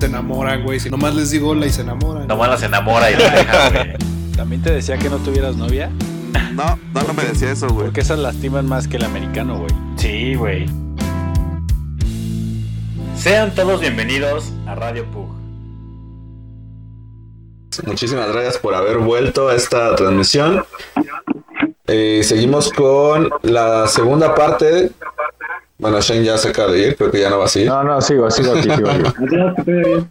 Se enamoran, güey. Si nomás les digo hola y se enamoran. Nomás las enamora y la deja, güey. ¿También te decía que no tuvieras novia? No, no, no me decía eso, güey. Porque esas lastiman más que el americano, güey. Sí, güey. Sean todos bienvenidos a Radio Pug. Muchísimas gracias por haber vuelto a esta transmisión. Eh, seguimos con la segunda parte. Bueno, Shane ya se acaba de ir, creo que ya no va a seguir. No, no, sigo, sigo aquí, sigo aquí. Ya, que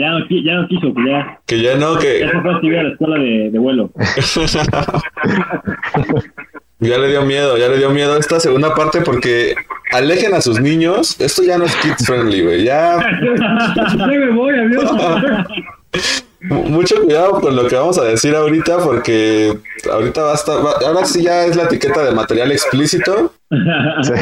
ya, no, ya no quiso, que ya, Que ya no, que ya se fue a estudiar a la escuela de, de vuelo. ya le dio miedo, ya le dio miedo esta segunda parte porque alejen a sus niños. Esto ya no es kids friendly, güey. Ya ya me voy, adiós. Mu- mucho cuidado con lo que vamos a decir ahorita porque ahorita va a estar, va- ahora sí ya es la etiqueta de material explícito. Sí.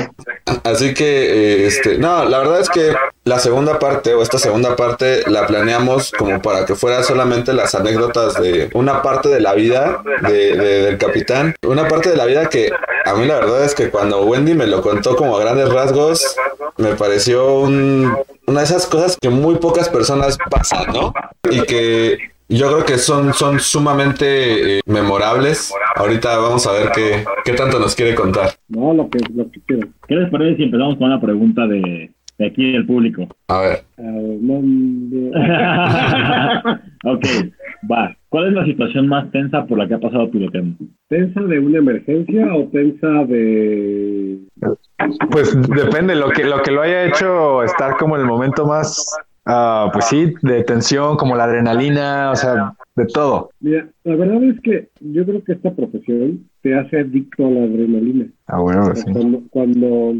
Así que, eh, este, no, la verdad es que la segunda parte o esta segunda parte la planeamos como para que fuera solamente las anécdotas de una parte de la vida de, de- del capitán. Una parte de la vida que a mí la verdad es que cuando Wendy me lo contó como a grandes rasgos, me pareció un- una de esas cosas que muy pocas personas pasan, ¿no? Y que yo creo que son, son sumamente eh, memorables. Ahorita vamos a ver qué, qué tanto nos quiere contar. No, lo que, lo que quiero. ¿Qué les parece si empezamos con una pregunta de, de aquí del público? A ver. ok, va. ¿Cuál es la situación más tensa por la que ha pasado piloteando? ¿Tensa de una emergencia o tensa de... Pues depende, lo que, lo que lo haya hecho estar como en el momento más, ah, pues sí, de tensión, como la adrenalina, o sea, de todo. Mira, la verdad es que yo creo que esta profesión te hace adicto a la adrenalina. Ah, bueno, O sea, sí. Cuando, cuando,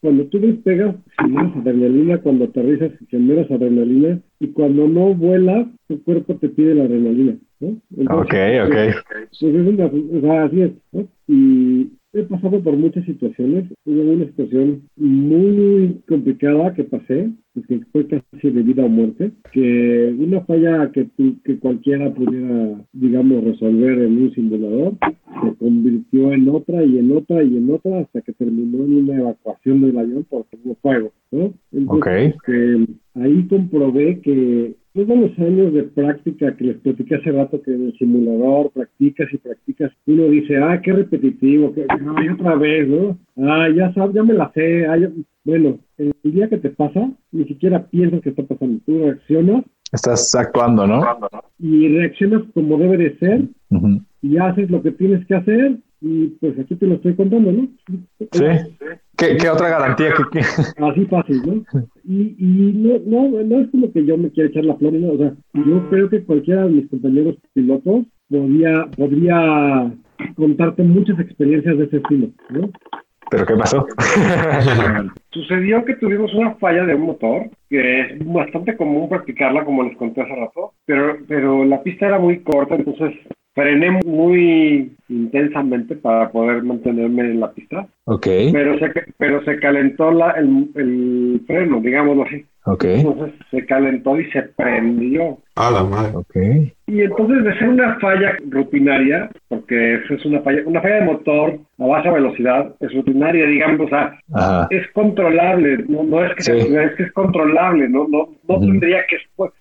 cuando tú despegas, generas adrenalina, cuando aterrizas, generas adrenalina, y cuando no vuelas, tu cuerpo te pide la adrenalina. ¿no? Ok, ok. Pues es una, o sea, así es, ¿no? Y he pasado por muchas situaciones. Hubo una situación muy complicada que pasé, pues, que fue casi de vida o muerte, que una falla que, tú- que cualquiera pudiera, digamos, resolver en un simulador, se convirtió en otra y en otra y en otra hasta que terminó en una evacuación del avión porque hubo fuego, ¿no? Ok. este, ahí comprobé que todos los años de práctica que les platiqué hace rato que en el simulador practicas y practicas, uno dice, ah, qué repetitivo, que no, y otra vez, ¿no? Ah, ya sabes, ya me la sé. ah, ya-". Bueno, el día que te pasa, ni siquiera piensas que está pasando. Tú reaccionas Estás actuando, ¿no? y reaccionas como debe de ser y haces lo que tienes que hacer y pues aquí te lo estoy contando, ¿no? Sí. ¿Qué, qué otra garantía? que Así fácil, ¿no? Y, y no, no, no es como que yo me quiera echar la flor, ¿no? O sea, yo creo que cualquiera de mis compañeros pilotos podría, podría contarte muchas experiencias de ese estilo, ¿no? ¿Pero qué pasó? Sucedió que tuvimos una falla de un motor, que es bastante común practicarla, como les conté hace rato, pero, pero la pista era muy corta, entonces frené muy intensamente para poder mantenerme en la pista, ok, pero se, pero se calentó la, el, el freno, digámoslo así. ok, Entonces se calentó y se prendió. A la madre. ok. Y entonces de ser una falla rutinaria, porque eso es una falla, una falla de motor a baja velocidad, es rutinaria, digamos, o sea, Ajá. es controlable, no, no es que sea Sí. rutinaria, es que es controlable, no, no, no Ujú. tendría que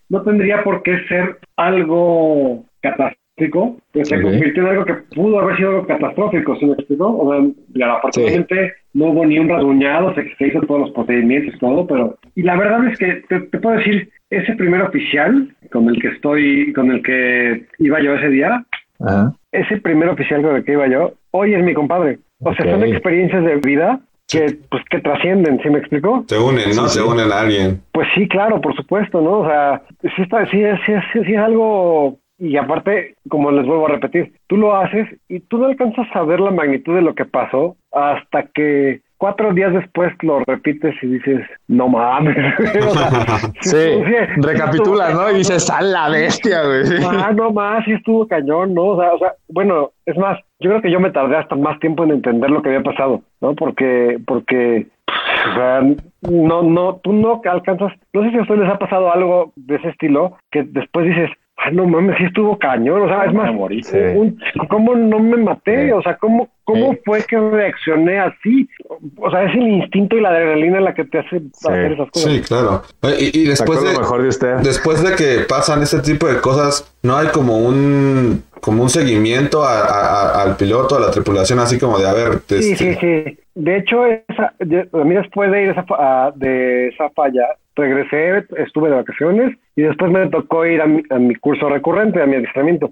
no tendría por qué ser algo catastrófico, pues se convirtió en algo que pudo haber sido algo catastrófico, ¿se me explicó? O sea, ya, afortunadamente no hubo ni un rasguñado, se, se hizo todos los procedimientos y todo, pero y la verdad es que te, te puedo decir, ese primer oficial con el que estoy, con el que iba yo ese día, Ajá. ese primer oficial con el que iba yo, hoy es mi compadre. O sea, son Ok. experiencias de vida que, pues, que trascienden, ¿sí me explico? Se unen, ¿no? Sí, Se sí. unen a alguien. Pues sí, claro, por supuesto, ¿no? O sea, sí, está, sí, es- sí, es- sí, es algo... Y aparte, como les vuelvo a repetir, tú lo haces y tú no alcanzas a ver la magnitud de lo que pasó hasta que cuatro días después lo repites y dices, no mames. O sea, Sí, sí, recapitulas, ¿no? Y dices, ¡a la bestia, güey! Ah, no más, sí estuvo cañón, ¿no? O sea, o sea, bueno, es más, yo creo que yo me tardé hasta más tiempo en entender lo que había pasado, ¿no? Porque, porque, o sea, no, no, tú no alcanzas, no sé si a ustedes les ha pasado algo de ese estilo, que después dices, ah, no mames, sí estuvo cañón, o sea, es más, Sí. un- ¿cómo no me maté? Sí. O sea, ¿cómo, cómo Sí. fue que reaccioné así? O sea, es el instinto y la adrenalina la que te hace hacer esas cosas. Sí, claro. Y, y después de, mejor de usted. después de que pasan este tipo de cosas, no hay como un como un seguimiento a- a- a- al piloto, a la tripulación, así como de a ver, Sí, este, sí, sí. De hecho, esa, yo- a mí después de ir esa, de esa falla, regresé, estuve de vacaciones y después me tocó ir a mi, a mi curso recurrente, a mi adiestramiento.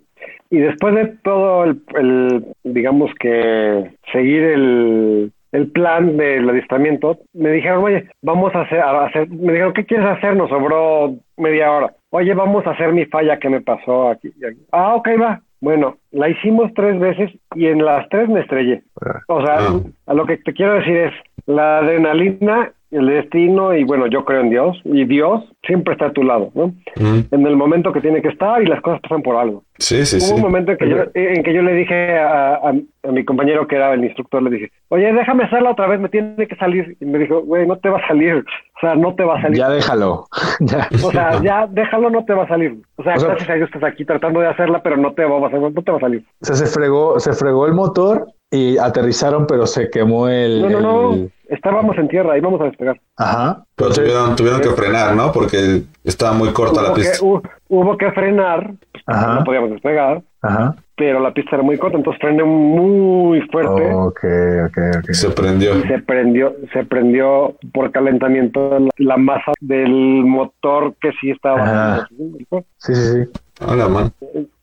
Y después de todo el, el, digamos que seguir el, el plan del adiestramiento, me dijeron, oye, vamos a hacer, a hacer, me dijeron, ¿qué quieres hacer? Nos sobró media hora. Oye, vamos a hacer mi falla que me pasó aquí. aquí. Ah, ok, va. Bueno, la hicimos tres veces y en las tres me estrellé. O sea, Ah. a lo que te quiero decir es, la adrenalina, el destino y bueno, yo creo en Dios y Dios siempre está a tu lado, ¿no? mm, En el momento que tiene que estar y las cosas pasan por algo. sí, sí, Hubo sí. un momento en que, yo, en que yo le dije a, a- a mi compañero que era el instructor, le dije, oye, déjame hacerla otra vez, me tiene que salir. Y me dijo, güey, no te va a salir. O sea, no te va a salir. Ya déjalo. O sea, ya déjalo, no te va a salir. O sea, O sea- gracias a Dios estás aquí tratando de hacerla, pero no te va a, no te va a salir. O sea, se fregó, se fregó el motor y aterrizaron, pero se quemó el. No, no, no. el- Estábamos en tierra, íbamos a despegar. Ajá. Pero Entonces, tuvieron, tuvieron que frenar, ¿no? Porque estaba muy corta la que, pista. hu- hubo que frenar, Ajá. no podíamos despegar, Ajá. pero la pista era muy corta, entonces frené muy fuerte. Ok, ok, ok. Se prendió. y se prendió, se prendió por calentamiento la, la masa del motor que sí estaba. Ajá. Sí, sí, sí. Hola, man.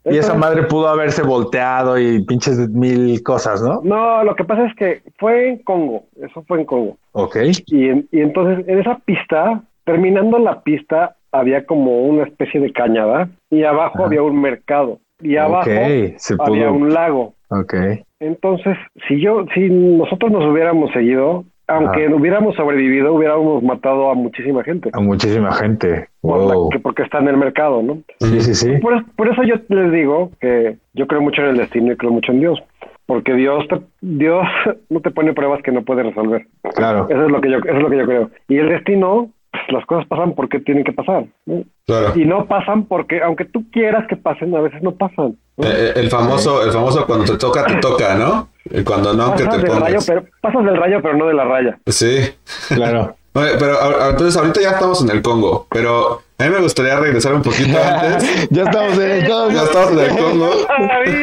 Y esa madre pudo haberse volteado y pinches mil cosas, ¿no? No, lo que pasa es que fue en Congo, eso fue en Congo. Ok. Y, en- y entonces en esa pista, terminando la pista, había como una especie de cañada y abajo Ajá. había un mercado y abajo se había un lago. Ok. Entonces, si yo, si nosotros nos hubiéramos seguido, aunque hubiéramos sobrevivido, hubiéramos matado a muchísima gente. A muchísima gente. por la- Wow. que- porque está en el mercado, ¿no? Sí, sí, sí. Por, por eso yo les digo que yo creo mucho en el destino y creo mucho en Dios. Porque Dios te, Dios no te pone pruebas que no puede resolver. Claro. Eso es lo que yo, eso es lo que yo creo. Y el destino, pues, las cosas pasan porque tienen que pasar. ¿no? Claro. Y no pasan porque, aunque tú quieras que pasen, a veces no pasan. ¿no? Eh, eh, el famoso, el famoso cuando te toca, te toca, ¿no? Y cuando no, que pasas, te del rayo, pero, pasas del rayo, pero no de la raya. Sí. Claro. Oye, pero a- a- entonces ahorita ya estamos en el Congo, pero a mí me gustaría regresar un poquito antes. ya estamos en el Congo. Ya estamos en el Congo.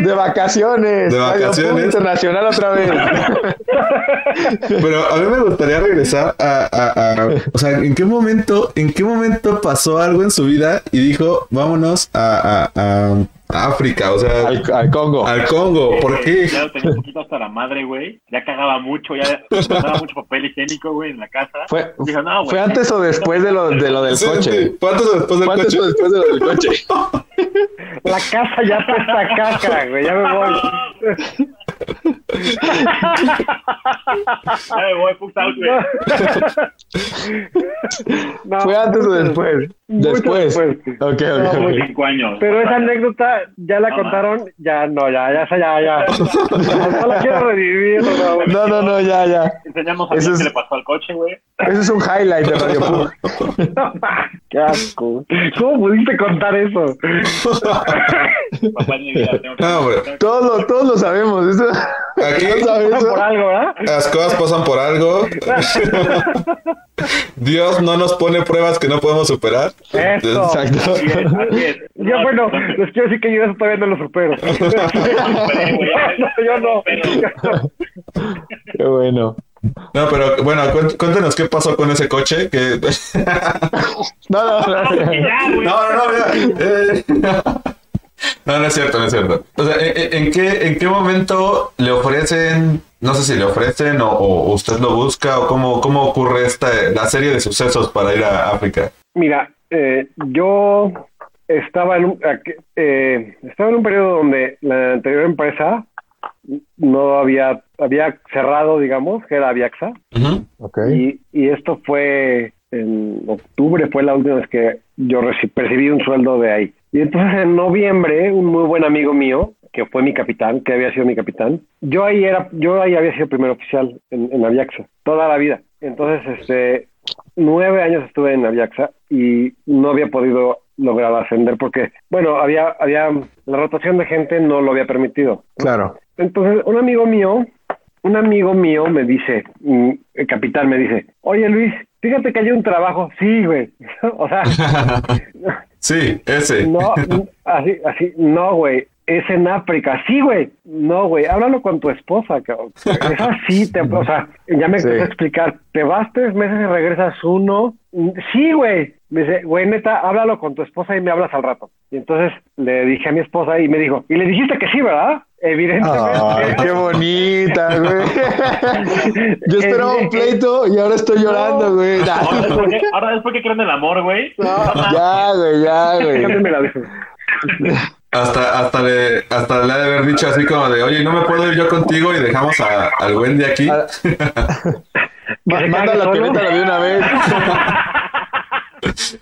De vacaciones. De vacaciones. Internacional otra vez. Pero a mí me gustaría regresar a, a- a- o sea, ¿en qué momento, en qué momento pasó algo en su vida y dijo, vámonos a- a África, o sea, al, al Congo. al Congo? ¿Por qué? Ya lo tenía un poquito hasta la madre, güey. Ya cagaba mucho, ya pasaba mucho papel higiénico, güey, en la casa. Fue, Dijo, no, güey. ¿Fue antes o después de lo, de lo del Sí, coche? sí. ¿Cuántos después del ¿Fue antes coche? o después de lo del coche? La casa ya está caca, güey. Ya me voy. Ya me voy, fucked out, güey. No, ¿Fue antes o después? Después. después. Ok, No, ok, muy- ok. Cinco años. Pero esa anécdota ya la No, contaron, ya no, ya, ya, esa ya, ya. No la quiero revivir, no, no. No, ya, ya. Enseñamos a Eso es- qué le pasó al coche, güey. Ese es un highlight de Radio Público. Qué asco. ¿Cómo pudiste contar eso? No, hombre. Todos lo, todos lo sabemos. Eso, Aquí ¿no sabes eso? Por algo, ¿verdad? las cosas pasan por algo. Dios no nos pone pruebas que no podemos superar. Eso. Exacto. Así es, así es. Yo, bueno, les quiero decir que yo eso todavía no lo supero. No, yo no. Qué bueno. No, pero bueno, cuént- cuéntenos qué pasó con ese coche. Que... No, no, no. No, no, no, mira. eh. No, no es cierto, no es cierto. O sea, ¿en, en- en qué, ¿en qué momento le ofrecen, no sé si le ofrecen o, o usted lo busca o cómo, cómo ocurre esta, la serie de sucesos para ir a África? Mira, eh, yo estaba en un, eh, estaba en un periodo donde la anterior empresa no había, había cerrado, digamos, que era Aviaxa. Y, y esto fue en octubre, fue la última vez que yo percibí un sueldo de ahí. Y entonces en noviembre, un muy buen amigo mío, que fue mi capitán, que había sido mi capitán, yo ahí era, yo ahí había sido primer oficial en, en Aviaxa, toda la vida. Entonces, este, nueve años estuve en Aviaxa y no había podido lograr ascender porque, bueno, había, había, la rotación de gente no lo había permitido. Claro. Entonces, un amigo mío, un amigo mío me dice, mm, el capitán me dice, oye Luis, fíjate que hay un trabajo. Sí, güey. o sea, Sí, ese. no, así, así, no, güey. Es en África. Sí, güey. No, güey. Háblalo con tu esposa, cabrón. Es así, te, o sea, ya me Sí. empezó a explicar. Te vas tres meses y regresas uno. Mm, Sí, güey. Me dice, güey, neta, háblalo con tu esposa y me hablas al rato. Y entonces le dije a mi esposa y me dijo, y le dijiste que sí, ¿verdad? Evidentemente. Ay, qué bonita, güey. Yo esperaba un pleito y ahora estoy llorando, güey. Ahora es porque, ahora es porque creo en el amor, güey. Ya, güey, ya, güey. Hasta, hasta, le, hasta le ha de haber dicho así como de, oye, no me puedo ir yo contigo y dejamos a- al Wendy aquí. Manda la pioneta de una vez.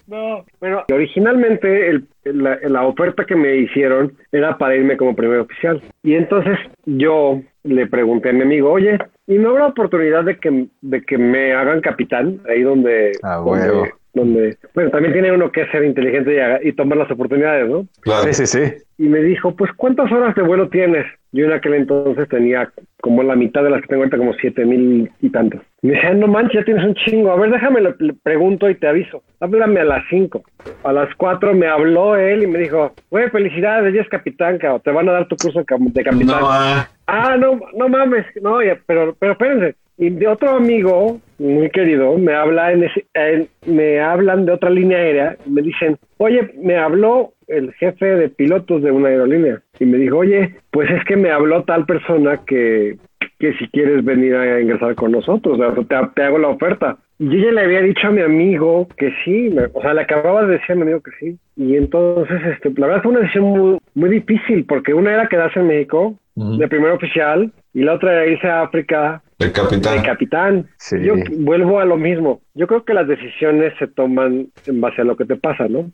No, pero originalmente el- la, la oferta que me hicieron era para irme como primer oficial. Y entonces yo le pregunté a mi amigo, oye, ¿y no habrá oportunidad de que, de que me hagan capitán ahí donde... Ah, donde, huevo. Donde- bueno, también tiene uno que ser inteligente y, tomar las oportunidades, ¿no? Claro. Sí, sí, sí. Y me dijo, pues, ¿cuántas horas de vuelo tienes? Yo en aquel entonces tenía como la mitad de las que tengo ahorita, como siete mil y tantos. Me decía, no manches, ya tienes un chingo. A ver, déjame, le, le pregunto y te aviso. Háblame a las cinco. A las cuatro me habló él y me dijo, güey, felicidades, ya es capitán, cabrón. Te van a dar tu curso de capitán. No, ah, Ah, no, no mames, no, ya, pero, pero espérense. Y de otro amigo muy querido me habla en ese, en- me hablan de otra línea aérea y me dicen, oye, me habló el jefe de pilotos de una aerolínea y me dijo, oye, pues es que me habló tal persona que, que si quieres venir a ingresar con nosotros, te, te hago la oferta. Y yo ya le había dicho a mi amigo que sí, me- o sea, le acababa de decir a mi amigo que sí. Y entonces, este, la verdad fue una decisión muy, muy difícil porque una era quedarse en México de primer oficial y la otra era irse a África el capitán. de capitán. Sí. Yo vuelvo a lo mismo. Yo creo que las decisiones se toman en base a lo que te pasa, ¿no?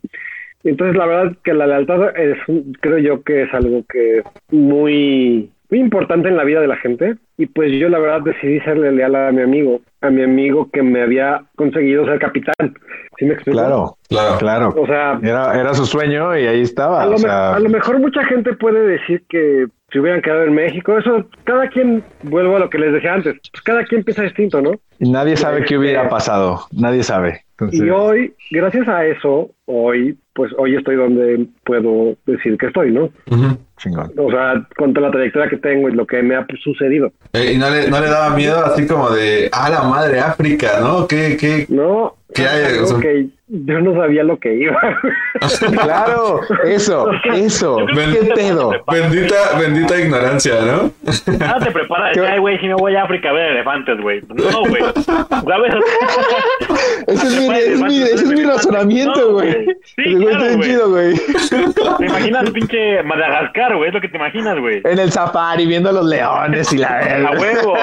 Entonces, la verdad que la lealtad es, creo yo que es algo que es muy, muy importante en la vida de la gente. Y pues yo la verdad decidí serle leal a mi amigo, a mi amigo que me había conseguido ser capitán. ¿Sí me explico? Claro, Claro. claro. O sea, Era, era su sueño y ahí estaba. a lo, o sea, a lo mejor mucha gente puede decir que se hubieran quedado en México. Eso, cada quien, vuelvo a lo que les decía antes, pues cada quien piensa distinto, ¿no? y nadie sabe qué hubiera Este- pasado. Nadie sabe. Entonces, Y hoy, gracias a eso, hoy, pues hoy estoy donde puedo decir que estoy, ¿no? Chingón. O sea, con toda la trayectoria que tengo y lo que me ha sucedido. Eh, y no le, no le daba miedo así como de, ah, la madre África, ¿no? ¿Qué, qué? No, ¿Qué hay? O sea- que yo no sabía lo que iba. Claro, eso, eso. Ven- ¿Qué pedo? Bendita, bendita ignorancia, ¿no? Nada te prepara. ¿Qué? Ay, güey, si me voy a África a ver elefantes, güey. No, güey. ¿Sabes? Ese es mi, es mi- ese es mi razonamiento, No, güey. güey. Sí, claro, güey. chido, güey. Te imaginas pinche Madagascar, güey. Es lo que te imaginas, güey. En el safari viendo a los leones y la A huevo.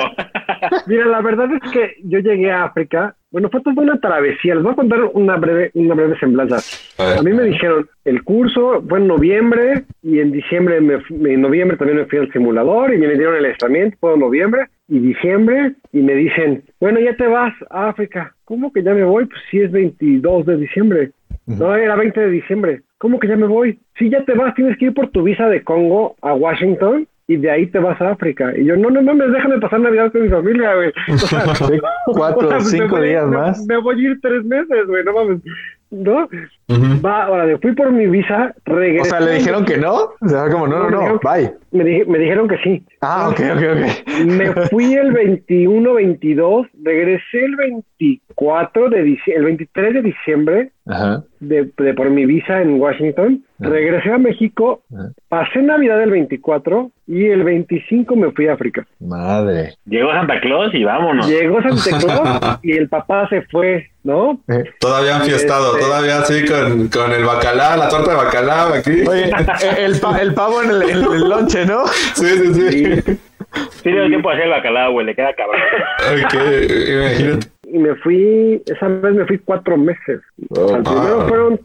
Mira, la verdad es que yo llegué a África. Bueno, fue toda una travesía. Les voy a contar una breve, una breve semblanza. A mí me dijeron, el curso fue en noviembre y en diciembre, me, en noviembre también me fui al simulador y me dieron el aislamiento, fue en noviembre y diciembre y me dicen, bueno, ya te vas a África. ¿Cómo que ya me voy? Pues sí es 22 de diciembre. No, era 20 de diciembre. ¿Cómo que ya me voy? Sí, ya te vas, tienes que ir por tu visa de Congo a Washington y de ahí te vas a África. Y yo, no, no mames, déjame pasar Navidad con mi familia, güey. O sea, Sí, Cuatro o sea, cinco voy- días me- más. Me voy a ir tres meses, güey, no mames. ¿No? Ujú. Va, ahora, me fui por mi visa, O regresé. sea, le dijeron que no. O sea, como no, no, no, bye. Me, dije- me dijeron que sí. Ah, ok, ok, ok. Me fui el 21, 22, regresé el 24 de diciembre, el 23 de diciembre Ajá. de, de por mi visa en Washington. Regresé a México, pasé Navidad el 24 y el 25 me fui a África. Madre. Llegó Santa Claus y vámonos. Llegó Santa Claus y el papá se fue, ¿no? Eh, Todavía han fiestado, Este- todavía así con, con el bacalao, la torta de bacalao aquí. Oye, el, pa- el pavo en el, en el lonche, ¿no? Sí, sí, sí. Sí, le dio tiempo a hacer el bacalao, güey. Le queda cabrón. Que, imagínate. y me fui, esa vez me fui cuatro meses. O sea, el primero fueron,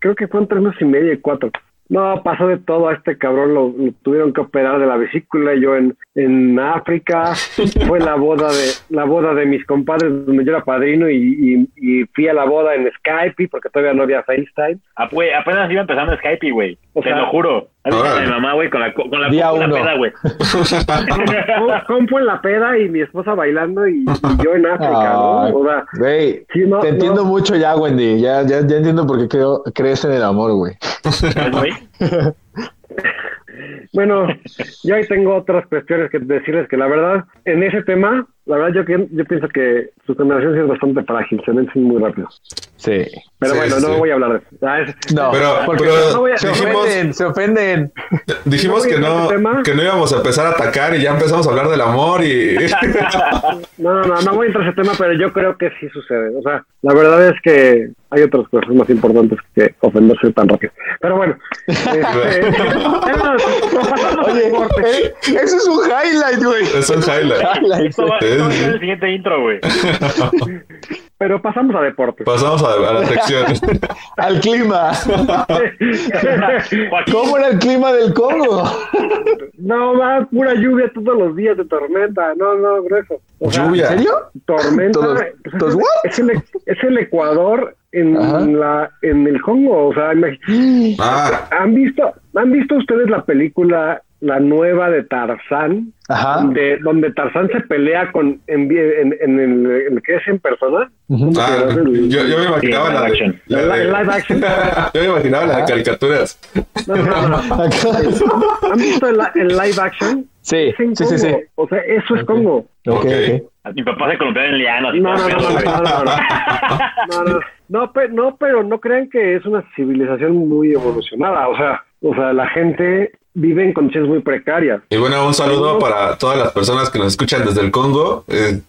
creo que fueron tres meses y medio y cuatro. No, pasó de todo a este cabrón, lo, lo tuvieron que operar de la vesícula, yo en, en África, fue la boda de la boda de mis compadres donde yo era padrino y, y, y fui a la boda en Skype porque todavía no había FaceTime. Apenas iba empezando Skype, güey. Te sea- lo juro. Mi mamá, güey, con la, co- con la, Día con la peda, güey. Com- Compo en la peda y mi esposa bailando y, y yo en África. ¿no? O sea, sí, no, te no. entiendo mucho ya, Wendy. Ya, ya, ya entiendo por qué creo, crees en el amor, güey. ¿Sabes, güey? Bueno, yo ahí tengo otras cuestiones que decirles que la verdad, en ese tema, la verdad yo, yo pienso que su generación sí es bastante frágil, se vencen muy rápido. Sí. Pero Sí, bueno, sí, no voy a hablar de eso. Ah, es- No, Pero, porque pero no voy a- se dijimos, ofenden, se ofenden. dijimos que ¿No tema? que no íbamos a empezar a atacar y ya empezamos a hablar del amor y... no, no, no, no voy a entrar a ese tema, pero yo creo que sí sucede. O sea, la verdad es que hay otras cosas más importantes que ofenderse tan rápido. Pero bueno, este, Oye, eh, eso es un highlight, güey. Es un highlight. A el siguiente intro, güey. pero pasamos a deporte. Pasamos a, a la sección. Al clima. ¿Cómo era el clima del Congo? no, va pura lluvia todos los días de tormenta. No, no, grueso. O sea, Lluvia. ¿En serio? tormenta ¿Todos- pues, todos es, what? es el, es el Ecuador en Ajá. la en el Congo o sea Ah, han visto han visto ustedes la película la nueva de Tarzán Ajá. de donde Tarzán se pelea con en, en, en el, en el que es en persona. Ah, yo, yo me imaginaba la de, de- yo me imaginaba la de caricaturas. No, no, no, no. Acá- han visto el, el live action Sí, sí, sí, sí. o sea eso es Congo mi papá se columpiaba en lianos. No, no, no, no, no, no, no. No, no, no, pe- no, pero no crean que es una civilización muy evolucionada. O sea, o sea, la gente vive en condiciones muy precarias. Y bueno, un saludo para todas las personas que nos escuchan desde el Congo. Eh,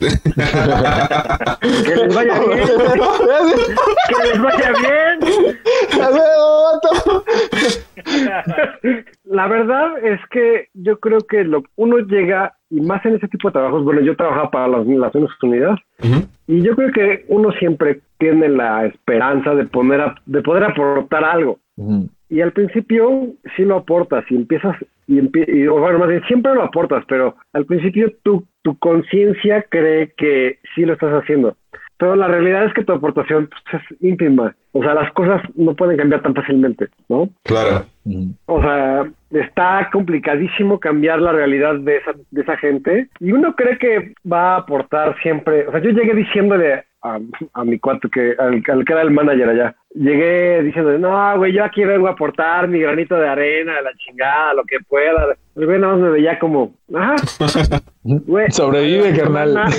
Que les vaya bien, que les vaya bien. La verdad es que yo creo que lo, uno llega, y más en ese tipo de trabajos, bueno, yo trabajaba para las Naciones Unidas, y yo creo que uno siempre tiene la esperanza de, poner a- de poder aportar algo. Ujú. Y al principio sí lo aportas y empiezas, y, empie- y- o bueno, más bien siempre lo aportas, pero al principio tu, tu conciencia cree que sí lo estás haciendo. Pero la realidad es que tu aportación pues, es ínfima. O sea, las cosas no pueden cambiar tan fácilmente, ¿no? Claro. O sea, está complicadísimo cambiar la realidad de esa, de esa gente. Y uno cree que va a aportar siempre. O sea, yo llegué diciéndole a, a mi cuate, que, al, al que era el manager allá, llegué diciéndole, no, güey, yo aquí vengo a aportar mi granito de arena, la chingada, lo que pueda. El güey nada más me veía como, ajá, güey. Sobrevive, a carnal. semana-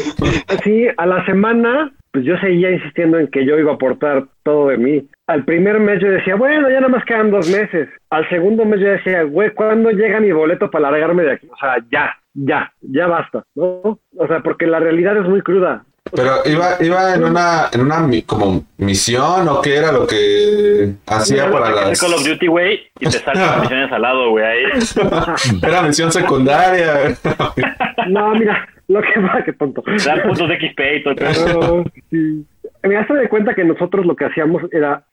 sí, a la semana, pues yo seguía insistiendo en que yo iba a aportar todo de mí. Al primer mes yo decía, bueno, ya nada más quedan dos meses. Al segundo mes yo decía, güey, ¿cuándo llega mi boleto para largarme de aquí? O sea, ya, ya, ya basta, ¿no? O sea, porque la realidad es muy cruda. Pero iba, iba en una, en una mi- como misión o qué era lo que hacía para las. Call of Duty, güey, y te saltan misiones al lado, güey, ahí. Era misión secundaria. No, mira, lo que pasa, qué tonto. Dan puntos de XP y todo. Pero, sí. Me hace de cuenta que nosotros lo que hacíamos era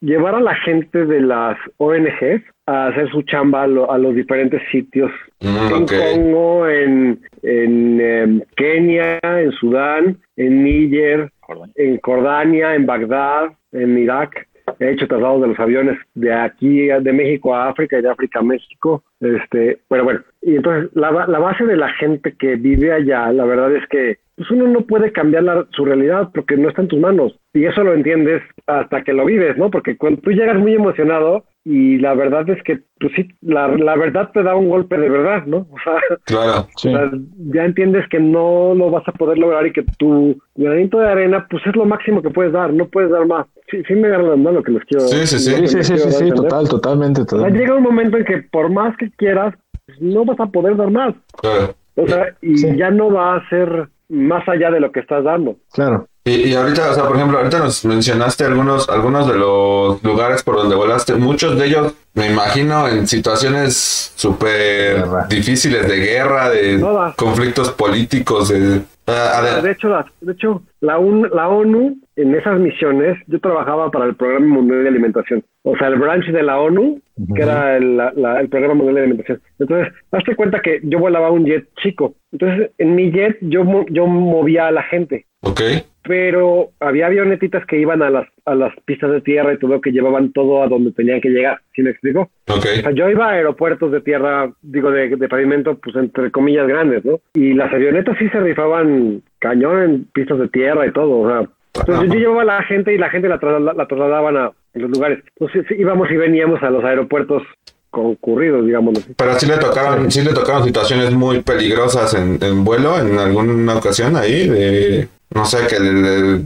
llevar a la gente de las ONGs a hacer su chamba a, lo- a los diferentes sitios Mm, en. Congo, en, en em, Kenia, en Sudán, en Níger, en Jordania, en Bagdad, en Irak. He hecho traslados de los aviones de aquí, de México a África y de África a México. Este, pero bueno, y entonces la, la base de la gente que vive allá, la verdad es que pues uno no puede cambiar la- su realidad porque no está en tus manos. Y eso lo entiendes hasta que lo vives, ¿no? Porque cuando tú llegas muy emocionado y la verdad es que, pues sí, la, la verdad te da un golpe de verdad, ¿no? O sea, Claro. Sí. o sea, ya entiendes que no lo vas a poder lograr y que tu granito de arena, pues es lo máximo que puedes dar, no puedes dar más. Sí, sí me agarran lo que les quiero. Sí, sí, sí. Sí, que sí, les sí, quiero sí, total, totalmente, O sea, totalmente. llega un momento en que por más que quieras, pues, no vas a poder dar más. Claro. O sea, y Sí. ya no va a ser más allá de lo que estás dando. Claro. Y, y ahorita, o sea, por ejemplo, ahorita nos mencionaste algunos, algunos de los lugares por donde volaste. Muchos de ellos, me imagino, en situaciones súper difíciles de guerra, de Todas. conflictos políticos, de... De hecho, la, de hecho la, UN la ONU, en esas misiones, yo trabajaba para el Programa Mundial de Alimentación. O sea, el branch de la ONU, que era el, la- el Programa Mundial de Alimentación. Entonces, hazte cuenta que yo volaba un jet chico. Entonces, en mi jet yo, yo movía a la gente. ok, Pero había avionetitas que iban a las, a las pistas de tierra y todo, que llevaban todo a donde tenían que llegar. ¿Sí me explico? O ok. sea, yo iba a aeropuertos de tierra, digo, de, de pavimento, pues entre comillas grandes, ¿no? Y las avionetas sí se rifaban cañón en pistas de tierra y todo, o sea. Entonces yo, llevaba a la gente y la gente la, trasla- la trasladaban a los lugares. Entonces íbamos y veníamos a los aeropuertos concurridos, digamos. Pero sí le tocaron, sí le tocaron situaciones muy peligrosas en, en vuelo en alguna ocasión ahí, de no sé, que le, le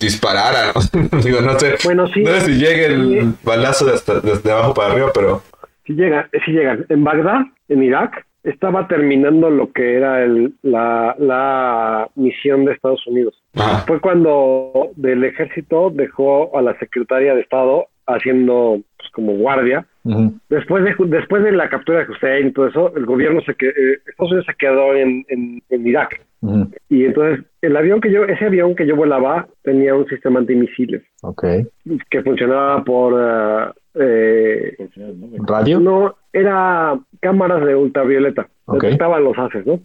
dispararan, ¿no? digo, no sé, Bueno, sí. no sé si llegue el balazo desde abajo para arriba, pero Sí llegan, sí llegan. En Bagdad, en Irak, estaba terminando lo que era el, la, la misión de Estados Unidos. ajá, Fue cuando del ejército dejó a la secretaria de Estado haciendo pues, como guardia. Después de, después de la captura de Hussein y todo eso, el gobierno se que, eh, Estados Unidos se quedó en, en, en Irak. Y entonces el avión que yo, ese avión que yo volaba tenía un sistema antimisiles que funcionaba por eh, eh, ¿Radio? no era cámaras de ultravioleta, Ok. detectaban los haces, ¿no?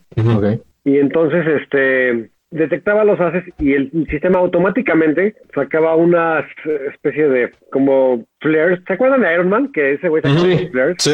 Y entonces, este, detectaba los haces y el sistema automáticamente sacaba una especie de como flares. ¿Se acuerdan de Iron Man? Que ese güey sacaba los flares. sí,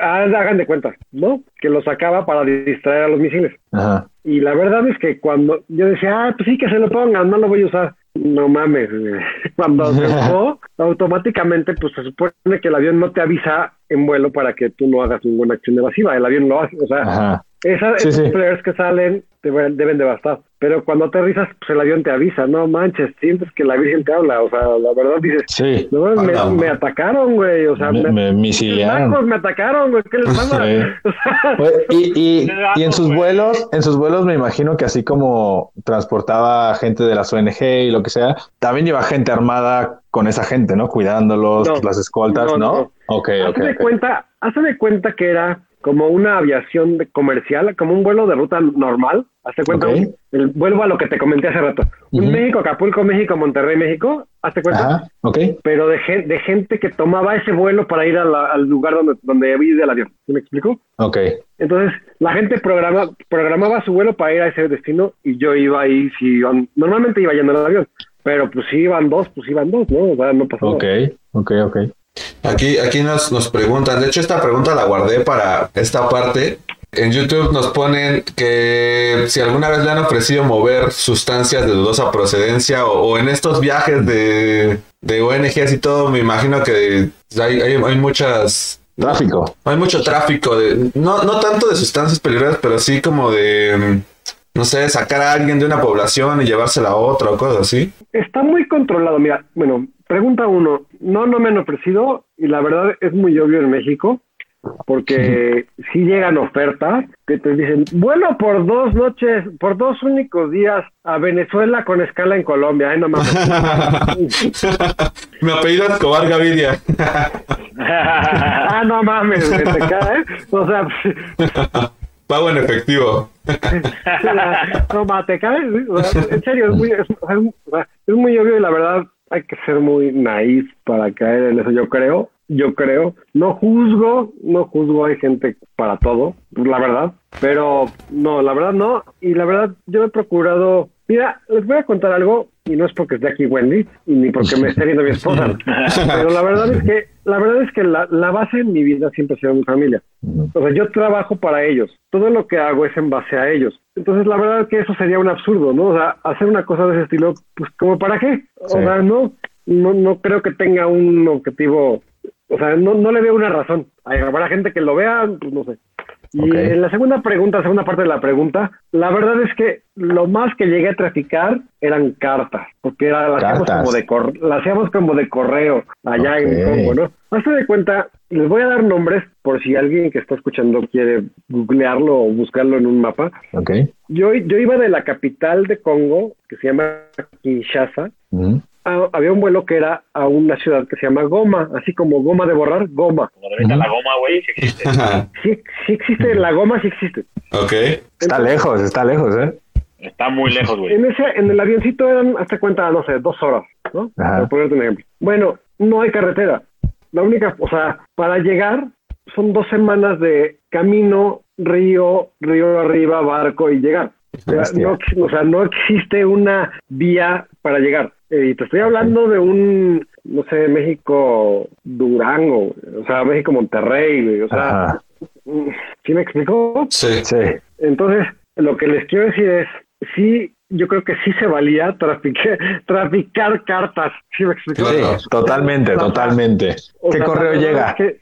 Ah, hagan de cuenta, ¿no? Que lo sacaba para distraer a los misiles. Ajá. Y la verdad es que cuando yo decía, ah, pues sí, que se lo pongan, no lo voy a usar. No mames, cuando se usó, automáticamente, pues se supone que el avión no te avisa en vuelo para que tú no hagas ninguna acción evasiva. El avión lo hace, o sea, Ajá. Esa- Sí, esos sí. flares que salen te deben, deben de bastar. Pero cuando aterrizas, pues el avión te avisa, no manches, sientes que la Virgen te habla. O sea, la verdad dices, Sí. no, me, no, me man. atacaron, güey. O sea, Me, me, misilearon. atacaron, güey. ¿Qué les pasa? Sí. O sea, Oye, Y, y, y en sus vuelos, en sus vuelos me imagino que así como transportaba gente de las ONG y lo que sea, también lleva gente armada con esa gente, ¿no? Cuidándolos, No. las escoltas, No, ¿no? no. Ok, ok, Hazte de ok. cuenta, hazte de cuenta que era como una aviación comercial, como un vuelo de ruta normal. Hazte cuenta, el, vuelvo a lo que te comenté hace rato. Un Ujú. México, Acapulco, México, Monterrey, México. Hazte cuenta. Ajá, ok. Pero de, gen- de gente que tomaba ese vuelo para ir a la- al lugar donde, donde ido el avión. ¿Sí me explico? Ok. Entonces, la gente programa, programaba su vuelo para ir a ese destino y yo iba ahí, si iban- normalmente iba yendo en el avión, pero pues si iban dos, pues iban dos, ¿no? O sea, no pasaba. Ok, ok, ok. Aquí, aquí nos, nos preguntan, de hecho esta pregunta la guardé para esta parte. En YouTube nos ponen que si alguna vez le han ofrecido mover sustancias de dudosa procedencia o, o en estos viajes de, de ONGs y todo, me imagino que hay, hay, hay muchas... Tráfico. Hay mucho tráfico de... No, no tanto de sustancias peligrosas, pero sí como de... No sé, sacar a alguien de una población y llevársela a otra o cosas así. Está muy controlado. Mira, bueno, pregunta uno. No, no me han ofrecido y la verdad es muy obvio en México porque si llegan ofertas que te dicen, vuelo por dos noches, por dos únicos días a Venezuela con escala en Colombia. ¿eh? No mames. Mi apellido es Escobar Gaviria. ah, no mames, güey, te cae. O sea, Pago en efectivo. no mames, te cae. O sea, en serio, es muy, es muy obvio y la verdad hay que ser muy naif para caer en eso, yo creo. Yo creo. No juzgo, no juzgo, hay gente para todo, la verdad. Pero no, la verdad no. Y la verdad, yo he procurado. Mira, les voy a contar algo, y no es porque esté aquí Wendy, y ni porque me esté viendo mi esposa. Pero la verdad es que, la verdad es que la, la base en mi vida siempre ha sido mi familia. O sea, yo trabajo para ellos. Todo lo que hago es en base a ellos. Entonces, la verdad es que eso sería un absurdo, ¿no? O sea, hacer una cosa de ese estilo, pues, ¿como para qué? O Sí. sea, no, no, no creo que tenga un objetivo. O sea, no, no le veo una razón. Hay- Habrá gente que lo vea, pues no sé. Y en la segunda pregunta, segunda parte de la pregunta, la verdad es que lo más que llegué a traficar eran cartas, porque era, las, hacíamos como de cor- las hacíamos como de correo allá en Congo, ¿no? Hazte de cuenta, les voy a dar nombres por si alguien que está escuchando quiere googlearlo o buscarlo en un mapa. Ok. Yo, yo iba de la capital de Congo, que se llama Kinshasa, Ujú. A- había un vuelo que era a una ciudad que se llama Goma, así como Goma de borrar, Goma. Como de ahorita la goma, güey, sí existe. Sí, sí existe, la Goma sí existe. ok. Está lejos, está lejos, ¿eh? Está muy lejos, güey. En ese, en el avioncito eran, hasta cuenta, no sé, dos horas, ¿no? Ajá. Por ponerte un ejemplo. Bueno, no hay carretera. La única, o sea, para llegar son dos semanas de camino, río, río arriba, barco y llegar. O sea, no, o sea, no existe una vía para llegar. Eh, y te estoy hablando de un, no sé, México Durango, o sea, México Monterrey, güey, o sea, Ajá. ¿sí me explicó? Sí. Sí. Entonces, lo que les quiero decir es, sí, yo creo que sí se valía traficar, traficar cartas. ¿Sí me explico? Sí, totalmente, totalmente. O ¿Qué sea, correo llega? es que-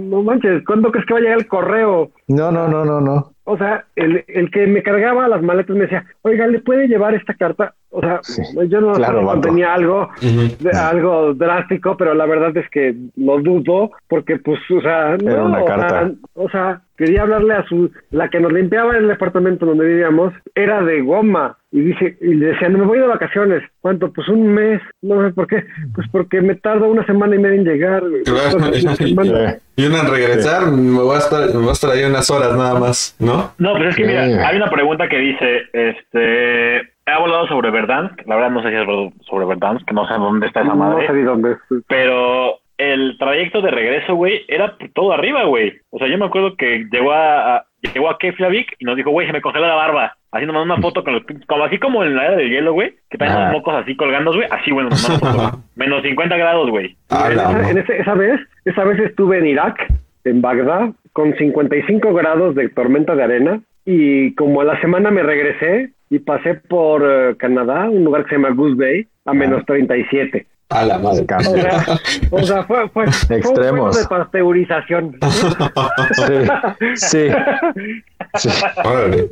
no manches, ¿cuándo crees que va a llegar el correo? No, no, no, no, no. O sea, el, el que me cargaba las maletas me decía, oiga, ¿le puede llevar esta carta? O sea, Sí, yo no claro, sé si vato. contenía algo, de- algo drástico, pero la verdad es que lo dudo, porque pues, o sea, no, Era una o carta. sea, o sea, quería hablarle a su, la que nos limpiaba el departamento donde vivíamos, era de goma, y dije, y le decía, no me voy de vacaciones, ¿cuánto? Pues un mes, no sé por qué, pues porque me tarda una semana y media en llegar. Claro. Una. Y una en regresar, me voy a estar, me voy a estar ahí unas horas nada más, ¿no? No, pues es que mira, hay una pregunta que dice, este, he hablado sobre Verdansk, la verdad no sé si es sobre Verdansk, no sé dónde está esa No madre, sé ni dónde es. pero el trayecto de regreso, güey, era por todo arriba, güey. O sea, yo me acuerdo que llegó a, a- llegó a Keflavik y nos dijo, güey, se me congeló la barba. Haciendo una foto con los, como así como en la era del hielo, güey, que traen los mocos así colgando, güey, así, bueno, una foto, güey. menos 50 grados, güey. Ah, esa, en ese- esa vez, esa vez estuve en Irak, en Bagdad, con 55 grados de tormenta de arena y como a la semana me regresé y pasé por eh, Canadá, un lugar que se llama Goose Bay, a menos 37. A la madre. O sea, o sea fue, fue, fue un Extremos. juego de pasteurización. Sí, sí. sí. Órale.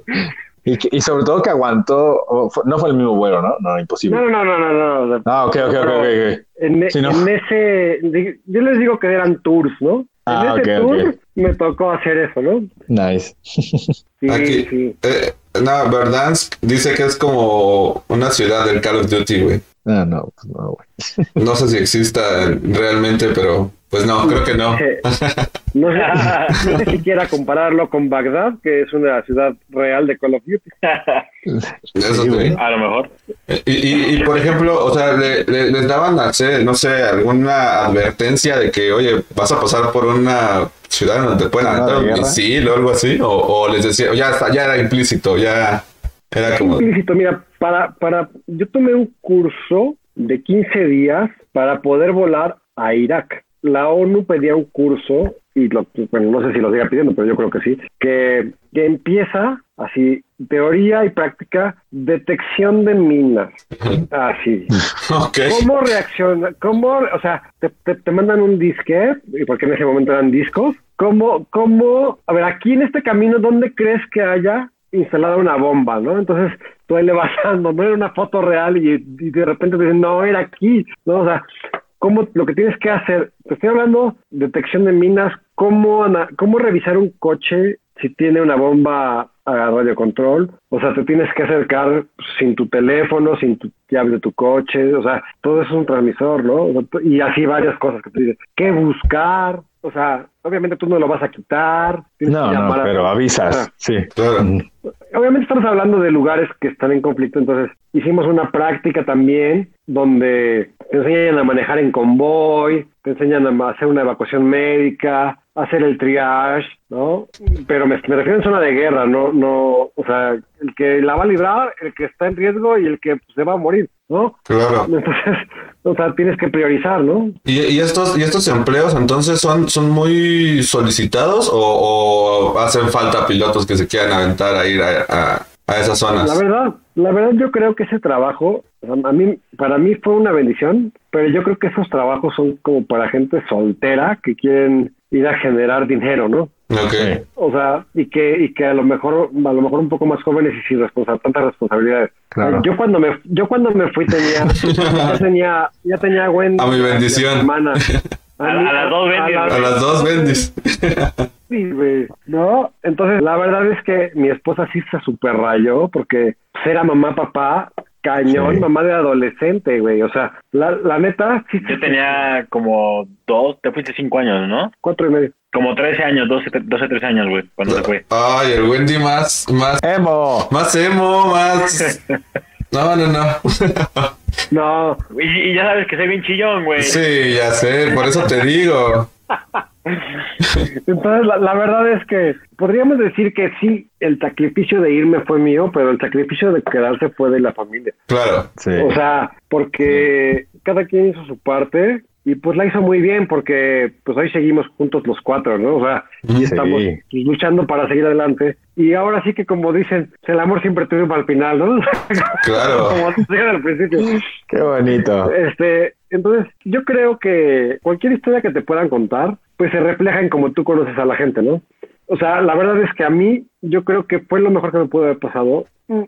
Y, que- y sobre todo que aguantó, no fue el mismo vuelo, ¿no? No, imposible. No, no, no, no, no. no. Ah, ok, ok, ok, ok. ok. En, e- no. en ese, yo les digo que eran tours, ¿no? Ah, en ese ok, tour ok. me tocó hacer eso, ¿no? Nice. Sí, Aquí, sí. eh, no, Verdansk dice que es como una ciudad del Call of Duty, güey. Ah, no, pues no, güey. No sé si exista realmente, pero pues no, creo que no. Eh, No sé, no sé si quiera compararlo con Bagdad, que es una ciudad real de Call of Duty. Eso Sí. A lo mejor. Y, y, y, por ejemplo, o sea, le- le- les daban, no sé, no sé, alguna advertencia de que, oye, vas a pasar por una ciudad donde te pueden ¿Una aventar un misil o algo así, o, o les decía, ya, está, ya era implícito, ya era como... Implícito, mira, para, para, yo tomé un curso de 15 días para poder volar a Irak. La ONU pedía un curso, y lo, bueno, no sé si lo siga pidiendo, pero yo creo que sí, que, que empieza así, teoría y práctica, detección de minas. Así. Ok. ¿Cómo reacciona? ¿Cómo, o sea, te, te, te mandan un disquete, porque en ese momento eran discos? ¿Cómo, cómo, a ver, aquí en este camino, ¿dónde crees que haya instalada una bomba, no? Entonces, tú ahí le vas dando, no era una foto real y, de repente te dicen, no, era aquí, ¿no? O sea, ¿cómo, lo que tienes que hacer, te estoy hablando de detección de minas, ¿cómo, cómo revisar un coche si tiene una bomba a radiocontrol? O sea, te tienes que acercar sin tu teléfono, sin tu llave de tu coche, o sea, todo eso es un transmisor, ¿no? Y así varias cosas que te dicen, ¿qué buscar? O sea, obviamente tú no lo vas a quitar. No, que no, llamar a- pero o sea, avisas, sí. Claro. Obviamente estamos hablando de lugares que están en conflicto, entonces hicimos una práctica también donde te enseñan a manejar en convoy, te enseñan a hacer una evacuación médica, hacer el triage, ¿no? Pero me, me refiero en zona de guerra, no, no, o sea, el que la va a librar, el que está en riesgo y el que se va a morir, ¿no? Claro. Entonces, o sea, tienes que priorizar, ¿no? ¿Y, y estos, y estos empleos entonces son, son muy solicitados o, o hacen falta pilotos que se quieran aventar a ir a, a- a esas zonas? La verdad, la verdad yo creo que ese trabajo, a mí, para mí fue una bendición, pero yo creo que esos trabajos son como para gente soltera que quieren ir a generar dinero, ¿no? Ok. O sea, y que, y que a lo mejor, a lo mejor un poco más jóvenes y sin responsa- tantas responsabilidades. Claro. Yo cuando me, yo cuando me fui tenía, ya tenía, ya tenía Wendy. A mi bendición. hermana. A, a las dos Wendy, A las dos bendis. Sí, güey, ¿no? Entonces, la verdad es que mi esposa sí se super rayó porque era mamá, papá, cañón, Sí. mamá de adolescente, güey. O sea, la, la neta, sí, Yo tenía como dos, te fuiste cinco años, ¿no? cuatro y medio. Como 13 años, 12, 12 13 años, güey, cuando se fue. Ay, el Wendy más, más, ¡Emo! más emo, más. No, no, no. No, Y, y ya sabes que soy bien chillón, güey. Sí, ya sé, por eso te digo. entonces la, la verdad es que podríamos decir que sí, el sacrificio de irme fue mío, pero el sacrificio de quedarse fue de la familia. Claro. Sí. O sea, porque cada quien hizo su parte y pues la hizo muy bien porque pues hoy seguimos juntos los cuatro, ¿no? O sea, y Sí. estamos pues, luchando para seguir adelante. Y ahora sí que como dicen, el amor siempre triunfa al final, ¿no? Claro. como decían al principio. Qué bonito. Este, entonces, yo creo que cualquier historia que te puedan contar, pues se refleja en cómo tú conoces a la gente, ¿no? O sea, la verdad es que a mí, yo creo que fue lo mejor que me pudo haber pasado. Mm,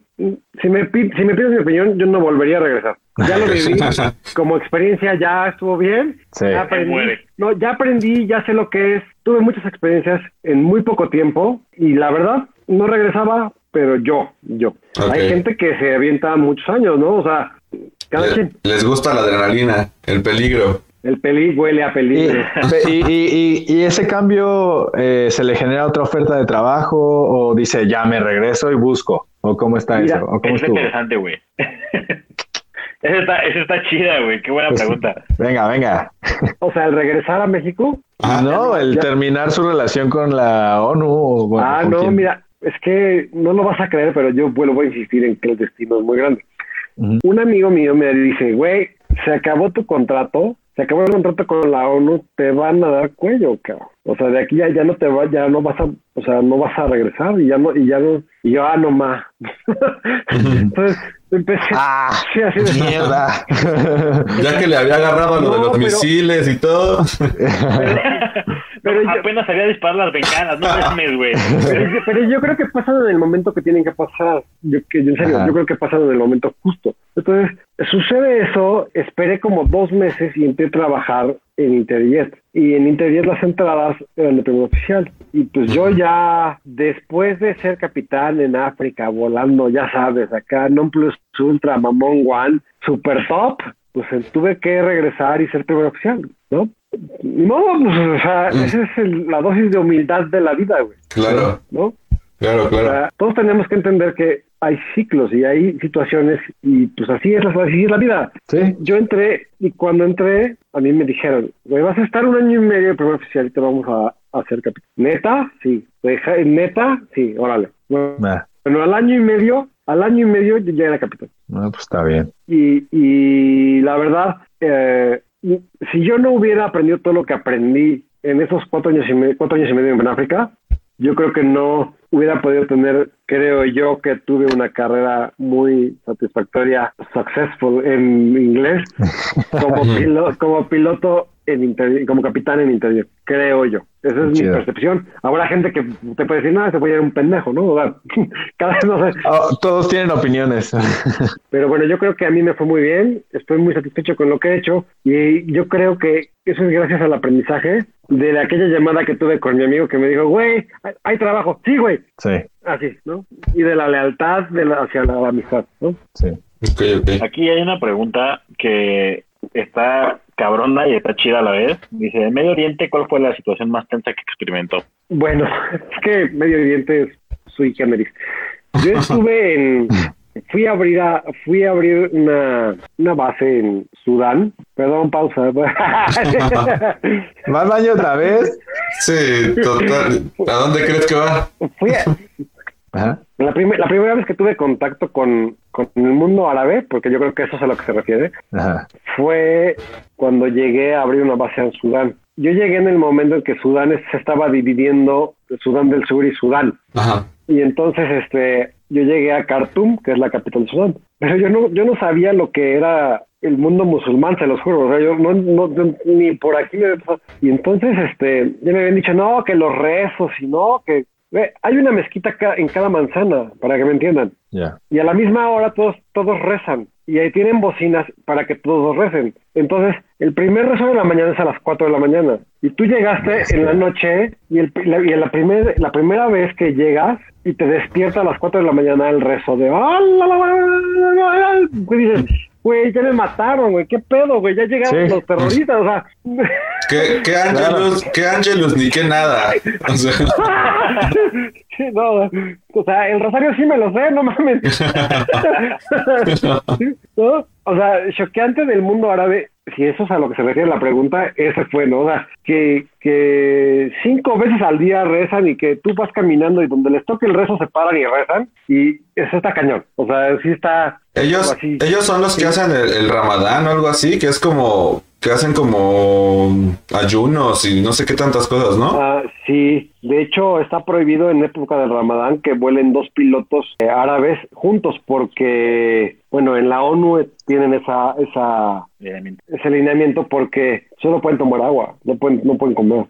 Si me, pi- si me pides mi opinión, yo no volvería a regresar. Ya lo viví. Como experiencia ya estuvo bien. Sí. Ya aprendí. muere. No, ya aprendí, ya sé lo que es. Tuve muchas experiencias en muy poco tiempo y la verdad, no regresaba, pero yo, yo. Hay gente que se avienta muchos años, ¿no? O sea, cada Le- quien. les gusta la adrenalina, el peligro. El peli huele a peligro. y, y- y- y ese cambio eh, se le genera otra oferta de trabajo o dice ya me regreso y busco o cómo está Mira, eso o cómo Eso está interesante, güey. Esa está, esa está chida, güey. Qué buena Pues, pregunta. Venga, venga. O sea, el regresar a México. Ah, no, el ya- terminar su relación con la ONU. o bueno, ah, ¿con no, quién? mira, es que no lo vas a creer, pero yo vuelvo a insistir en que el destino es muy grande. Un amigo mío me dice, güey, se acabó tu contrato, se acabó el contrato con la ONU, te van a dar cuello, cabrón. O sea, de aquí ya, ya no te va, ya no vas a, o sea, no vas a regresar y ya no, y ya no, y yo, ah, no más. Entonces, empecé, Ah, sí, así de- mierda. Ya que le había agarrado a lo de No, los pero- misiles y todo. pero yo- Apenas sabía disparar las bengalas, no mames, güey. Pero yo, pero yo creo que pasan en el momento que tienen que pasar. Yo, que, en serio, Ajá. yo creo que pasan en el momento justo. Entonces, sucede eso, esperé como dos meses y entré a trabajar en Interjet. Y en Interjet las entradas eran de primer oficial. Y pues yo ya, después de ser capitán en África, volando, ya sabes, acá, non plus ultra, mamón one, super top, pues eh, tuve que regresar y ser primer oficial, ¿no? Modo, pues, o sea, esa es el- la dosis de humildad de la vida, güey. Claro, ¿no? claro, O claro. sea, todos tenemos que entender que hay ciclos y hay situaciones y pues así es la, así es la vida. Sí. Yo entré y cuando entré a mí me dijeron, güey, vas a estar un año y medio de primer oficial y te vamos a, a hacer capitán. ¿Neta? Sí. Deja- ¿Neta? Sí, órale. Bueno, Ah, bueno, al año y medio, al año y medio yo ya era capitán. no, pues está bien. Y, y la verdad, eh, si yo no hubiera aprendido todo lo que aprendí en esos cuatro años y medio, cuatro años y en África, yo creo que no hubiera podido tener, creo yo, que tuve una carrera muy satisfactoria, successful en inglés, como, pilo- como piloto en interior, como capitán en interior, creo yo. Esa es mi percepción. Habrá gente que te puede decir, nada, se puede ir un pendejo, ¿no? O sea, cada vez no sé. Oh, todos tienen opiniones. Pero bueno, yo creo que a mí me fue muy bien, estoy muy satisfecho con lo que he hecho y yo creo que eso es gracias al aprendizaje de aquella llamada que tuve con mi amigo que me dijo, güey, hay, hay trabajo, sí, güey, sí, así, ¿no? Y de la lealtad de la- hacia la amistad, ¿no? sí. Aquí hay una pregunta que está cabrona y está chida a la vez. Dice, en Medio Oriente, ¿cuál fue la situación más tensa que experimentó? Bueno, es que Medio Oriente es sui generis. Yo estuve en... Fui a abrir, a- fui a abrir una, una base en Sudán. Perdón, pausa. ¿Más baño otra vez? Sí, total. ¿A dónde crees que va? fui a- Ajá. La, primer- la primera vez que tuve contacto con, con el mundo árabe, porque yo creo que eso es a lo que se refiere, Ajá. fue cuando llegué a abrir una base en Sudán. Yo llegué en el momento en que Sudán se estaba dividiendo, Sudán del Sur y Sudán. Ajá. Y entonces este, yo llegué a Khartoum, que es la capital de Sudán. Pero yo no, yo no sabía lo que era el mundo musulmán, se los juro. O sea, yo no, ni por aquí me Y entonces, este, ya me habían dicho, no, que los rezos y no, que. Ve, hay una mezquita ca- en cada manzana, para que me entiendan. Y a la misma hora todos, todos rezan. Y ahí tienen bocinas para que todos recen. Entonces, el primer rezo de la mañana es a las 4 de la mañana. Y tú llegaste en la noche y, el, la, y la, primer, la primera vez que llegas y te despierta a las 4 de la mañana el rezo de... "Ah, la, la, la, la, la, la", Güey, dices, güey, ya me mataron, güey, qué pedo, güey, ya llegaron Sí. los terroristas, o sea... ¿Qué, qué Angelus, qué Angelus ni qué nada? O sea, Sí, no, o sea, el rosario sí me lo sé, no mames. ¿No? O sea, choqueante del mundo árabe, si eso es a lo que se refiere la pregunta, ese fue, ¿no? O sea, que, que cinco veces al día rezan y que tú vas caminando y donde les toque el rezo se paran y rezan, y eso está cañón. O sea, sí está. ellos, ellos son los que hacen el, el ramadán o algo así, que es como, que hacen como ayunos y no sé qué tantas cosas, ¿no? Ah, sí, de hecho está prohibido en época del Ramadán que vuelen dos pilotos eh, árabes juntos porque, bueno, en la ONU tienen esa, esa, Obviamente. ese lineamiento porque solo pueden tomar agua, no pueden, no pueden comer.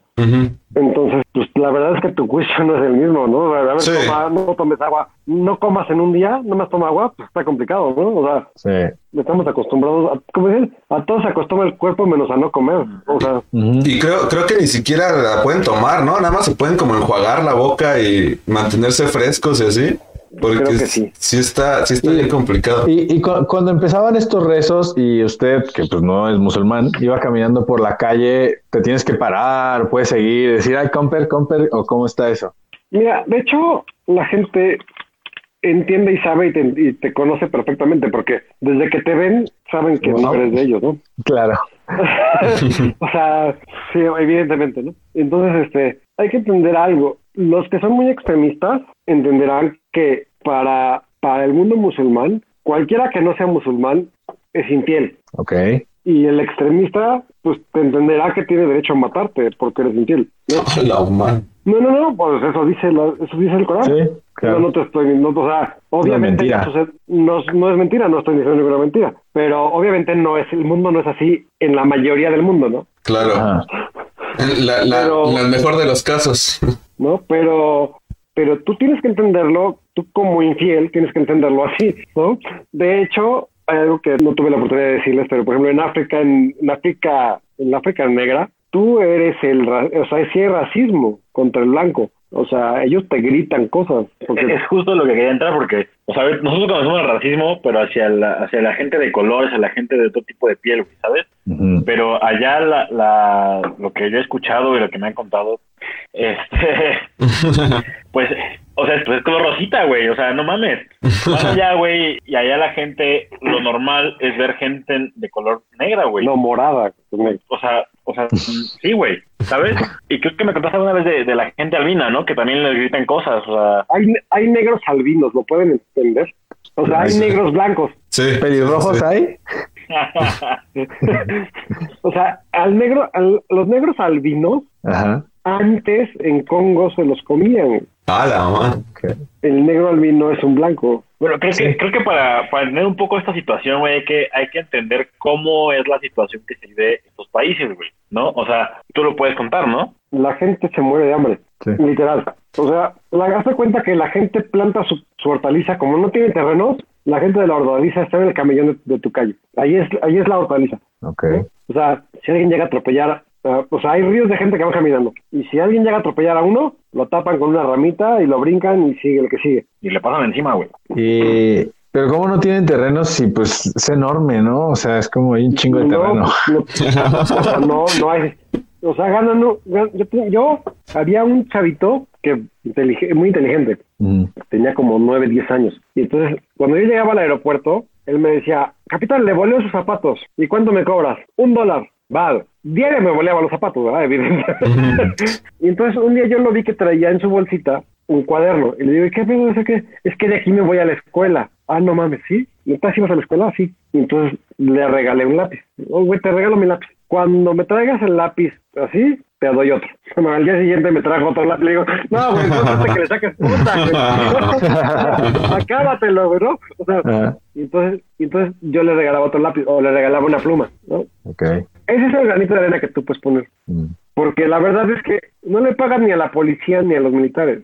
Entonces, pues la verdad es que tu juicio no es el mismo, ¿no? A ver, Sí. toma- no tomes agua, no comas en un día, no más toma agua, pues está complicado, ¿no? O sea, Sí. estamos acostumbrados, a, como dicen, a todos se acostumbra el cuerpo menos a no comer. O sea. Y creo, creo que ni siquiera la pueden tomar, ¿no? Nada más se pueden como enjuagar la boca y mantenerse frescos y así. Porque Creo que sí. está, sí está Y- bien complicado. Y, y cu- cuando empezaban estos rezos y usted, que pues no es musulmán, iba caminando por la calle, te tienes que parar, puedes seguir, decir, ay, comper, comper, o cómo está eso. Mira, de hecho, la gente entiende y sabe y te, y te conoce perfectamente, porque desde que te ven, saben que no eres de ellos, ¿no? Claro. o sea, sí, evidentemente, ¿no? Entonces, este, hay que entender algo. Los que son muy extremistas entenderán que para, para el mundo musulmán, cualquiera que no sea musulmán es infiel. Ok. Y el extremista, pues te entenderá que tiene derecho a matarte porque eres infiel. ¿no? Man. No, no, no, pues eso dice, la- eso dice el Corán. Sí, No, claro. no te estoy, no, o sea, obviamente no, sucede- no, no es mentira, no estoy diciendo ninguna mentira, pero obviamente no es, el mundo no es así en la mayoría del mundo, ¿no? Claro. Ajá. La, la- Pero- la mejor de los casos. ¿No? Pero, pero tú tienes que entenderlo, tú como infiel tienes que entenderlo así, ¿no? De hecho, hay algo que no tuve la oportunidad de decirles, pero por ejemplo en África, en, en África, en África negra, tú eres el, o sea, sí hay racismo contra el blanco. O sea, ellos te gritan cosas. Porque, Es justo lo que quería entrar porque, o sea, nosotros conocemos el racismo, pero hacia la, hacia la gente de color, hacia la gente de todo tipo de piel, ¿sabes? Pero allá la, la, lo que yo he escuchado y lo que me han contado, este, pues, o sea, pues es color rosita, güey, o sea, no mames. Vas allá, güey, y allá la gente, lo normal es ver gente de color negra, güey. no, morada. pues, O sea, o sea, sí, güey, ¿sabes? Y creo que me contaste alguna vez de, de la gente albina, ¿no? Que también les gritan cosas, o sea, Hay, hay negros albinos, ¿lo pueden entender? O sea, hay Sí. negros blancos. Sí. ¿Pelirrojos Sí. hay? o sea, al negro, al- los negros albinos Ajá. Antes en Congo se los comían. Ah, la. Ok. El negro albino es un blanco. Bueno, creo que, creo que para, para entender un poco esta situación, güey, hay que, hay que entender cómo es la situación que se vive en estos países, güey, ¿no? O sea, tú lo puedes contar, ¿no? La gente se muere de hambre, Sí. literal. O sea, la, hazte cuenta que la gente planta su, su hortaliza, como no tiene terrenos, la gente de la hortaliza está en el camellón de, de tu calle. Ahí es, ahí es la hortaliza. Ok. O sea, si alguien llega a atropellar, ah, o sea, hay ríos de gente que va caminando. Y si alguien llega a atropellar a uno, lo tapan con una ramita y lo brincan y sigue el que sigue. Y le pasan encima, güey. Y... Pero ¿cómo no tienen terrenos si pues es enorme, ¿no? O sea, es como hay un chingo de No, terreno. no, o sea, no, no hay. O sea, ganan. no, yo, yo había un chavito que intelige- muy inteligente, Ujú. tenía como 9, 10 años. Y entonces, cuando yo llegaba al aeropuerto, él me decía, capitán, le voleo sus zapatos. ¿Y cuánto me cobras? Un dólar. Vale. Diario me voleaba los zapatos, ¿verdad? Evidentemente. y entonces un día yo lo vi que traía en su bolsita un cuaderno. Y le digo, ¿y qué pedo es que Es que de aquí me voy a la escuela. Ah, no mames, ¿sí? ¿Neta ibas a la escuela? Sí. Y entonces le regalé un lápiz. Oh, güey, te regalo mi lápiz. Cuando me traigas el lápiz así, te doy otro. Bueno, al día siguiente me trajo otro lápiz. Le digo, no, güey, no que le saques puta, güey. Acábatelo, güey, ¿no? O sea, y entonces, y entonces yo le regalaba otro lápiz o le regalaba una pluma, ¿no? ok. Ese es el granito de arena que tú puedes poner. Mm. Porque la verdad es que no le pagan ni a la policía ni a los militares.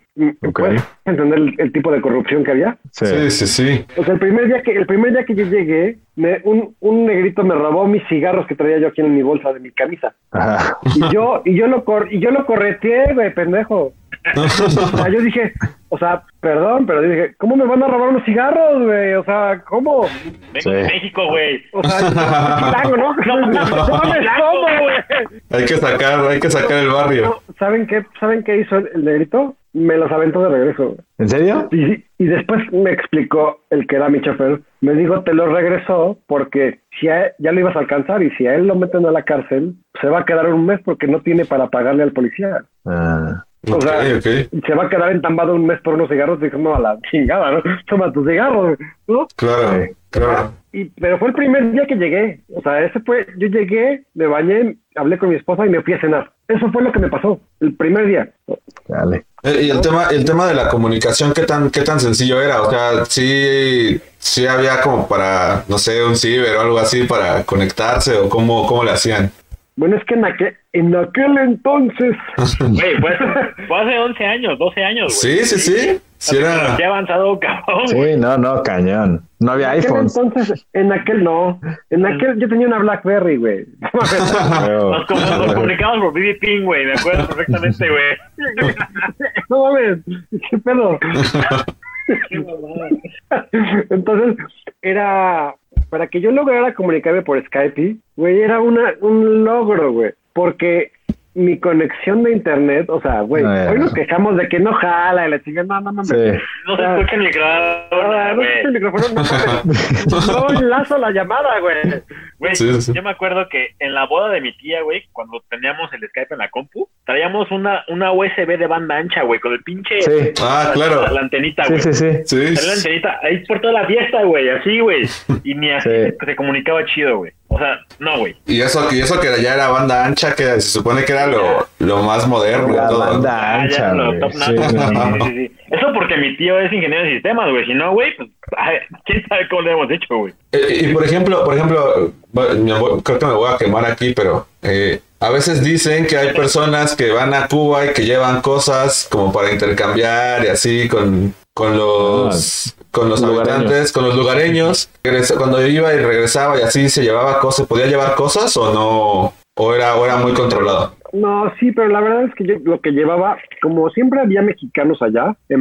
Ok. ¿Puedes entender el, el tipo de corrupción que había? Sí. Sí, sí, sí. O sea, el primer día que, el primer día que yo llegué, me- un, un negrito me robó mis cigarros que traía yo aquí en mi bolsa de mi camisa. Ajá. Y yo, y yo lo cor, y yo lo correteé, güey, pendejo. O sea, yo dije, o sea, perdón, pero dije, ¿cómo me van a robar unos cigarros, güey? O sea, ¿cómo? Vengo de México, güey. O sea, ¿no? No mames, ¿cómo, güey? Hay que sacar, hay que sacar el barrio. No, ¿Saben qué? ¿Saben qué hizo el, el negrito? Me los aventó de regreso. ¿En serio? Y, y después me explicó el que era mi chofer. Me dijo, te lo regresó porque si a ya lo ibas a alcanzar y si a él lo meten a la cárcel, se va a quedar un mes porque no tiene para pagarle al policía. Ah, O sea, ok. se va a quedar entambado un mes por unos cigarros. Dijo, no, a la chingada, ¿no? Toma tus cigarros, ¿no? Claro, claro. Y, pero fue el primer día que llegué. O sea, ese fue, yo llegué, me bañé, hablé con mi esposa y me fui a cenar. Eso fue lo que me pasó, el primer día. dale. Eh, Y el tema, el tema de la comunicación, ¿qué tan, qué tan sencillo era? O sea, sí, sí había como para, no sé, un ciber o algo así para conectarse o cómo, cómo le hacían. Bueno, es que en aquel, en aquel entonces, Güey, fue, fue hace 11 años, 12 años, güey. Sí, sí, sí. Sí era. Ya avanzado, cabrón, Sí, no, no, cañón. No había en aquel iPhones. entonces, en aquel no, en aquel yo tenía una BlackBerry, güey. Nos, nos comunicamos por BB Ping, güey. Me acuerdo perfectamente, güey. no mames, qué pedo. Entonces, era para que yo lograra comunicarme por Skype, güey, era una, un logro, güey, porque mi conexión de internet, o sea, güey, No, hoy no. nos quejamos de que no jala y la chingada, no, no mames. Sí. No se escucha el micrófono, Ah, no escucha el micrófono, no. No enlazo la llamada, güey. Güey, Sí, sí. yo me acuerdo que en la boda de mi tía, güey, cuando teníamos el Skype en la compu, traíamos una, una USB de banda ancha, güey, con el pinche... Sí. Ah, claro. La, la antenita, güey. sí, sí. Sí. La antenita ahí por toda la fiesta, güey, así, güey. Y ni así Sí. se comunicaba chido, güey. O sea, no, güey. Y eso, y eso que ya era banda ancha, que se supone que era lo, lo más moderno La todo. banda ancha, güey. top Sí, notch, no, no. sí, sí, sí. Eso porque mi tío es ingeniero de sistemas, güey. Si no, güey, pues, quién sabe cómo le hemos hecho, güey. Eh, y por ejemplo, por ejemplo, bueno, creo que me voy a quemar aquí, pero eh, a veces dicen que hay personas que van a Cuba y que llevan cosas como para intercambiar y así con, con los con los Lugareños. habitantes, con los lugareños. Cuando iba y regresaba y así se llevaba cosas, ¿podía llevar cosas o no? ¿O era, o era muy controlado? No, sí, pero la verdad es que yo lo que llevaba, como siempre había mexicanos allá. Y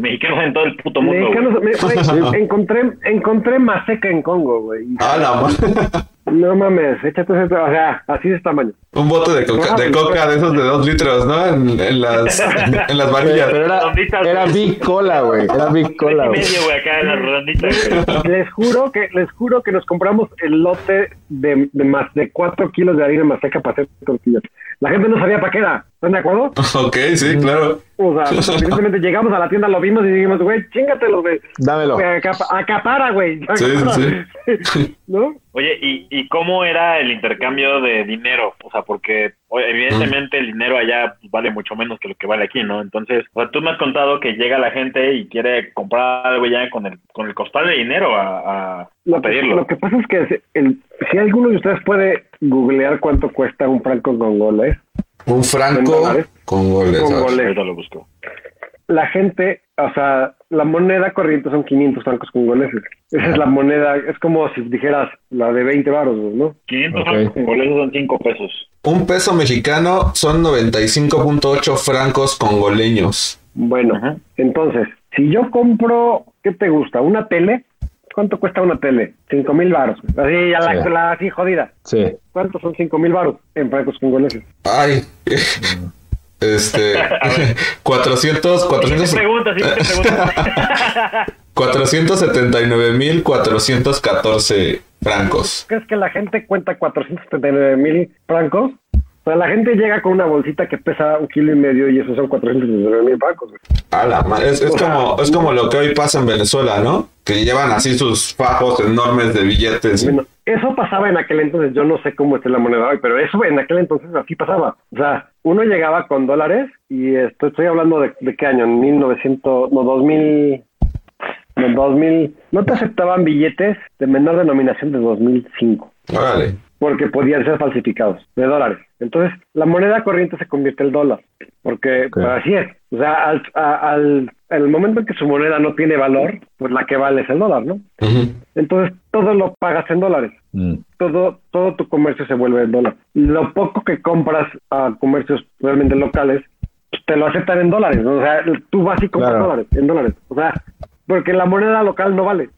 mexicanos en todo el puto mundo, mexicanos, me- encontré, encontré maseca en Congo, güey. Ah, la No mames, échate ese, o sea, así de tamaño. Un bote de coca, de coca de esos de dos litros, ¿no? En, en las, en las varillas. Pero era, era güey. Big Cola, güey. Era Big Cola, güey. medio, güey, acá en las redonditas, güey. Les juro que, les juro que nos compramos el lote de, de más de cuatro kilos de harina maseca para hacer tortillas. La gente no sabía para qué era, ¿están de acuerdo? Ok, sí, claro. O sea, evidentemente llegamos a la tienda, lo vimos y dijimos, güey, chingatelo, güey. Dámelo. Acapa- acapara, güey. Sí, sí, sí. ¿No? Oye, ¿y, ¿y cómo era el intercambio de dinero? O sea, porque oye, evidentemente el dinero allá pues, vale mucho menos que lo que vale aquí, ¿no? Entonces, o sea, tú me has contado que llega la gente y quiere comprar algo ya con el, con el costal de dinero a, a, a Lo que, pedirlo. lo que pasa es que si- el- si alguno de ustedes puede googlear cuánto cuesta un franco congoles, Un ¿En franco con goles. Con ¿sabes? goles. Ahorita lo busco. la gente, o sea, la moneda corriente son 500 francos congoleses. Esa es la moneda, es como si dijeras la de 20 baros, ¿no? 500 Ok. francos congoleños son 5 pesos. Un peso mexicano son 95.8 francos congoleños. Bueno, Ajá. entonces, si yo compro, ¿qué te gusta? ¿Una tele? ¿Cuánto cuesta una tele? 5 mil baros. Así, a la, Sí. la- así jodida. Sí. ¿Cuántos son 5 mil baros en francos congoleses? Ay. Este. 400, Siguiente 400, pregunta, siguiente pregunta. 479.414 francos. ¿Crees que la gente cuenta 479 mil francos? O sea, la gente llega con una bolsita que pesa un kilo y medio y esos son 479 mil francos. güey. A la es, es como, es como lo que hoy pasa en Venezuela, ¿no? Que llevan así sus fajos enormes de billetes. Bueno, eso pasaba en aquel entonces, yo no sé cómo está la moneda hoy, pero eso en aquel entonces así pasaba. O sea, uno llegaba con dólares y esto, estoy hablando de, de qué año, en 1900, no, 2000, no, en 2000, no te aceptaban billetes de menor denominación de 2005 Órale. porque podían ser falsificados de dólares. Entonces, la moneda corriente se convierte en dólar, porque pues, así es. O sea, al, a- al, el momento en que su moneda no tiene valor, pues la que vale es el dólar, ¿no? Entonces, todo lo pagas en dólares. Mm. Todo, todo tu comercio se vuelve en dólar. Lo poco que compras a comercios realmente locales, pues, te lo aceptan en dólares. ¿no? O sea, tú vas y compras Claro. dólares, en dólares. O sea, porque la moneda local no vale.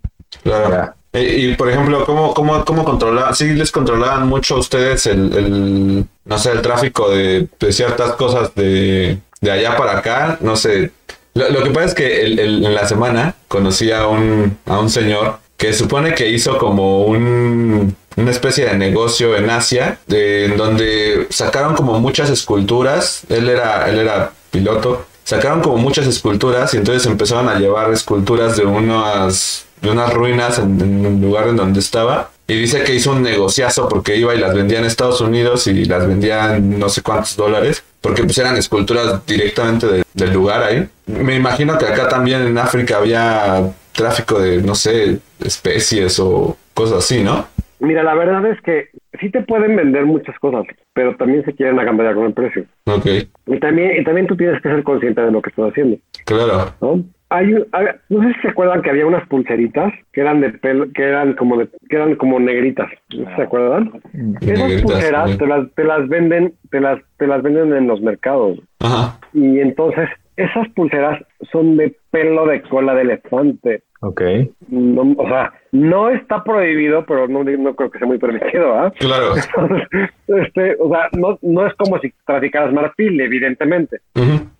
Claro. Eh, Y, por ejemplo, ¿cómo, cómo, cómo controlaban? Sí, les controlaban mucho a ustedes el, no sé, el tráfico de, ciertas cosas de, de allá para acá. No sé. Lo, que pasa es que el- en la semana conocí a un, a un señor que supone que hizo como un, una especie de negocio en Asia, de, en donde sacaron como muchas esculturas. Él era, él era piloto. Sacaron como muchas esculturas y entonces empezaron a llevar esculturas de unas, de unas ruinas en, en el lugar en donde estaba. Y dice que hizo un negociazo porque iba y las vendía en Estados Unidos y las vendía en no sé cuántos dólares. Porque pues eran esculturas directamente de- del lugar ahí. Me imagino que acá también en África había tráfico de, no sé, especies o cosas así, ¿no? Mira, la verdad es que sí te pueden vender muchas cosas, pero también se quieren agambelar con el precio. Ok, Y también, y también tú tienes que ser consciente de lo que estás haciendo, claro. ¿no? Hay, un- no sé si se acuerdan que había unas pulseritas que eran de pelo, que eran como de, que eran como negritas, ¿no sé si ¿se acuerdan? Esas pulseras te las, te las venden, te las, te las venden en los mercados. Ajá. Y entonces, esas pulseras son de pelo de cola de elefante. Ok. No, o sea, no está prohibido, pero no, no creo que sea muy permitido, ¿ah? Claro. Entonces, este, o sea, no, no es como si traficaras marfil, evidentemente.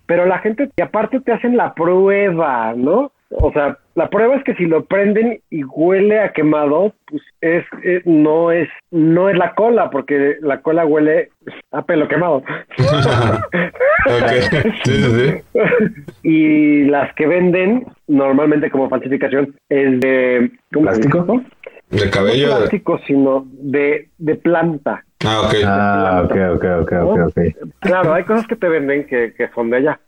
Pero la gente, y aparte te hacen la prueba, ¿no? O sea, la prueba es que si lo prenden y huele a quemado, pues es, eh, no es, no es la cola, porque la cola huele a pelo quemado. Ok. Sí, sí, sí. y las que venden normalmente como falsificación es de ¿cómo se dice ¿Plástico? De No cabello. de- plástico, sino de, de planta. Ah, ok. Ah, ok, ok, ok, ok, ok. Claro, hay cosas que te venden que, que son de allá.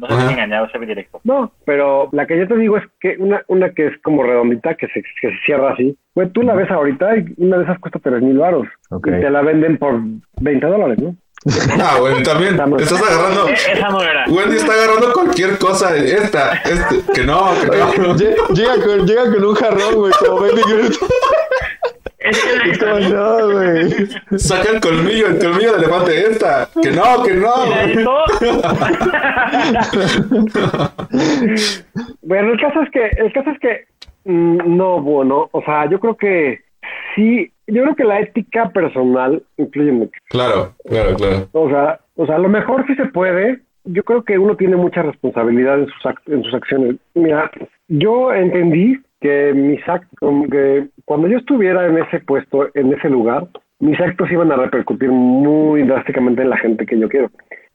No se Ajá. dejen engañar, se ve directo. No, pero la que yo te digo es que una, una que es como redondita, que se, que se cierra así, pues tú la ves ahorita y una de esas cuesta tres mil baros. Ok. Y te la venden por 20 dólares, ¿no? Ah, bueno, también. Estás agarrando. Eh, Esa no era. Wendy está agarrando cualquier cosa. Esta, este, que no, que no. Lle- Llega con, llega con un jarrón, güey, como Benny Groot. No, güey. Saca el colmillo, el colmillo de elefante. Esta, que no, que no. Bueno, el caso es que, el caso es que, mm, no, bueno, o sea, yo creo que sí, yo creo que la ética personal influye mucho. Claro, claro, claro. O sea, o sea, a lo mejor sí se puede. Yo creo que uno tiene mucha responsabilidad en sus, ac- en sus acciones. Mira, yo entendí que mis actos, que cuando yo estuviera en ese puesto, en ese lugar, mis actos iban a repercutir muy drásticamente en la gente que yo quiero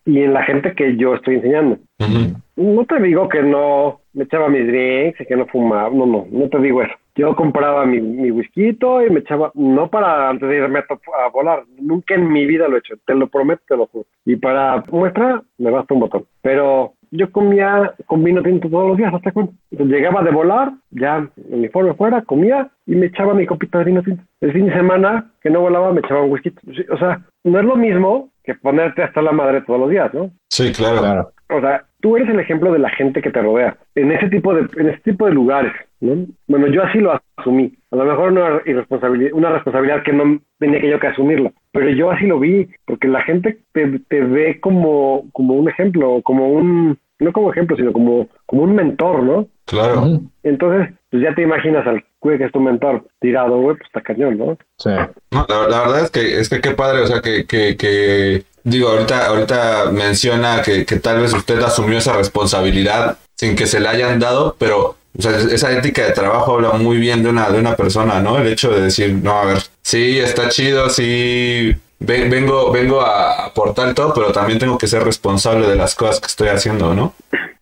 y en la gente que yo estoy enseñando. Ujú. No te digo que no me echaba mis drinks y que no fumaba, no, no, no te digo eso. Yo compraba mi, mi whisky y me echaba, no para antes de irme a, a volar, nunca en mi vida lo he hecho, te lo prometo, te lo juro. Y para muestra, me basta un botón. Pero yo comía con vino tinto todos los días, hasta cuando llegaba de volar, ya uniforme fuera, comía y me echaba mi copita de vino tinto. El fin de semana que no volaba, me echaba un whisky. O sea, no es lo mismo que ponerte hasta la madre todos los días, ¿no? Sí, claro. Claro. O sea, tú eres el ejemplo de la gente que te rodea en ese tipo de, en ese tipo de lugares, ¿no? Bueno, yo así lo asumí. A lo mejor una irresponsabilidad, una responsabilidad que no tenía que yo que asumirla, pero yo así lo vi, porque la gente te, te ve como, como un ejemplo, como un, no como ejemplo, sino como, como un mentor, ¿no? Claro. Entonces, pues ya te imaginas al güey que es tu mentor tirado, güey, pues está cañón, ¿no? Sí. No, la, la verdad es que, es que qué padre, o sea, que, que, que digo, ahorita, ahorita menciona que, que tal vez usted asumió esa responsabilidad sin que se le hayan dado, pero o sea, esa ética de trabajo habla muy bien de una, de una persona, ¿no? El hecho de decir, no, a ver, sí, está chido, sí, vengo, vengo a aportar todo, pero también tengo que ser responsable de las cosas que estoy haciendo, ¿no?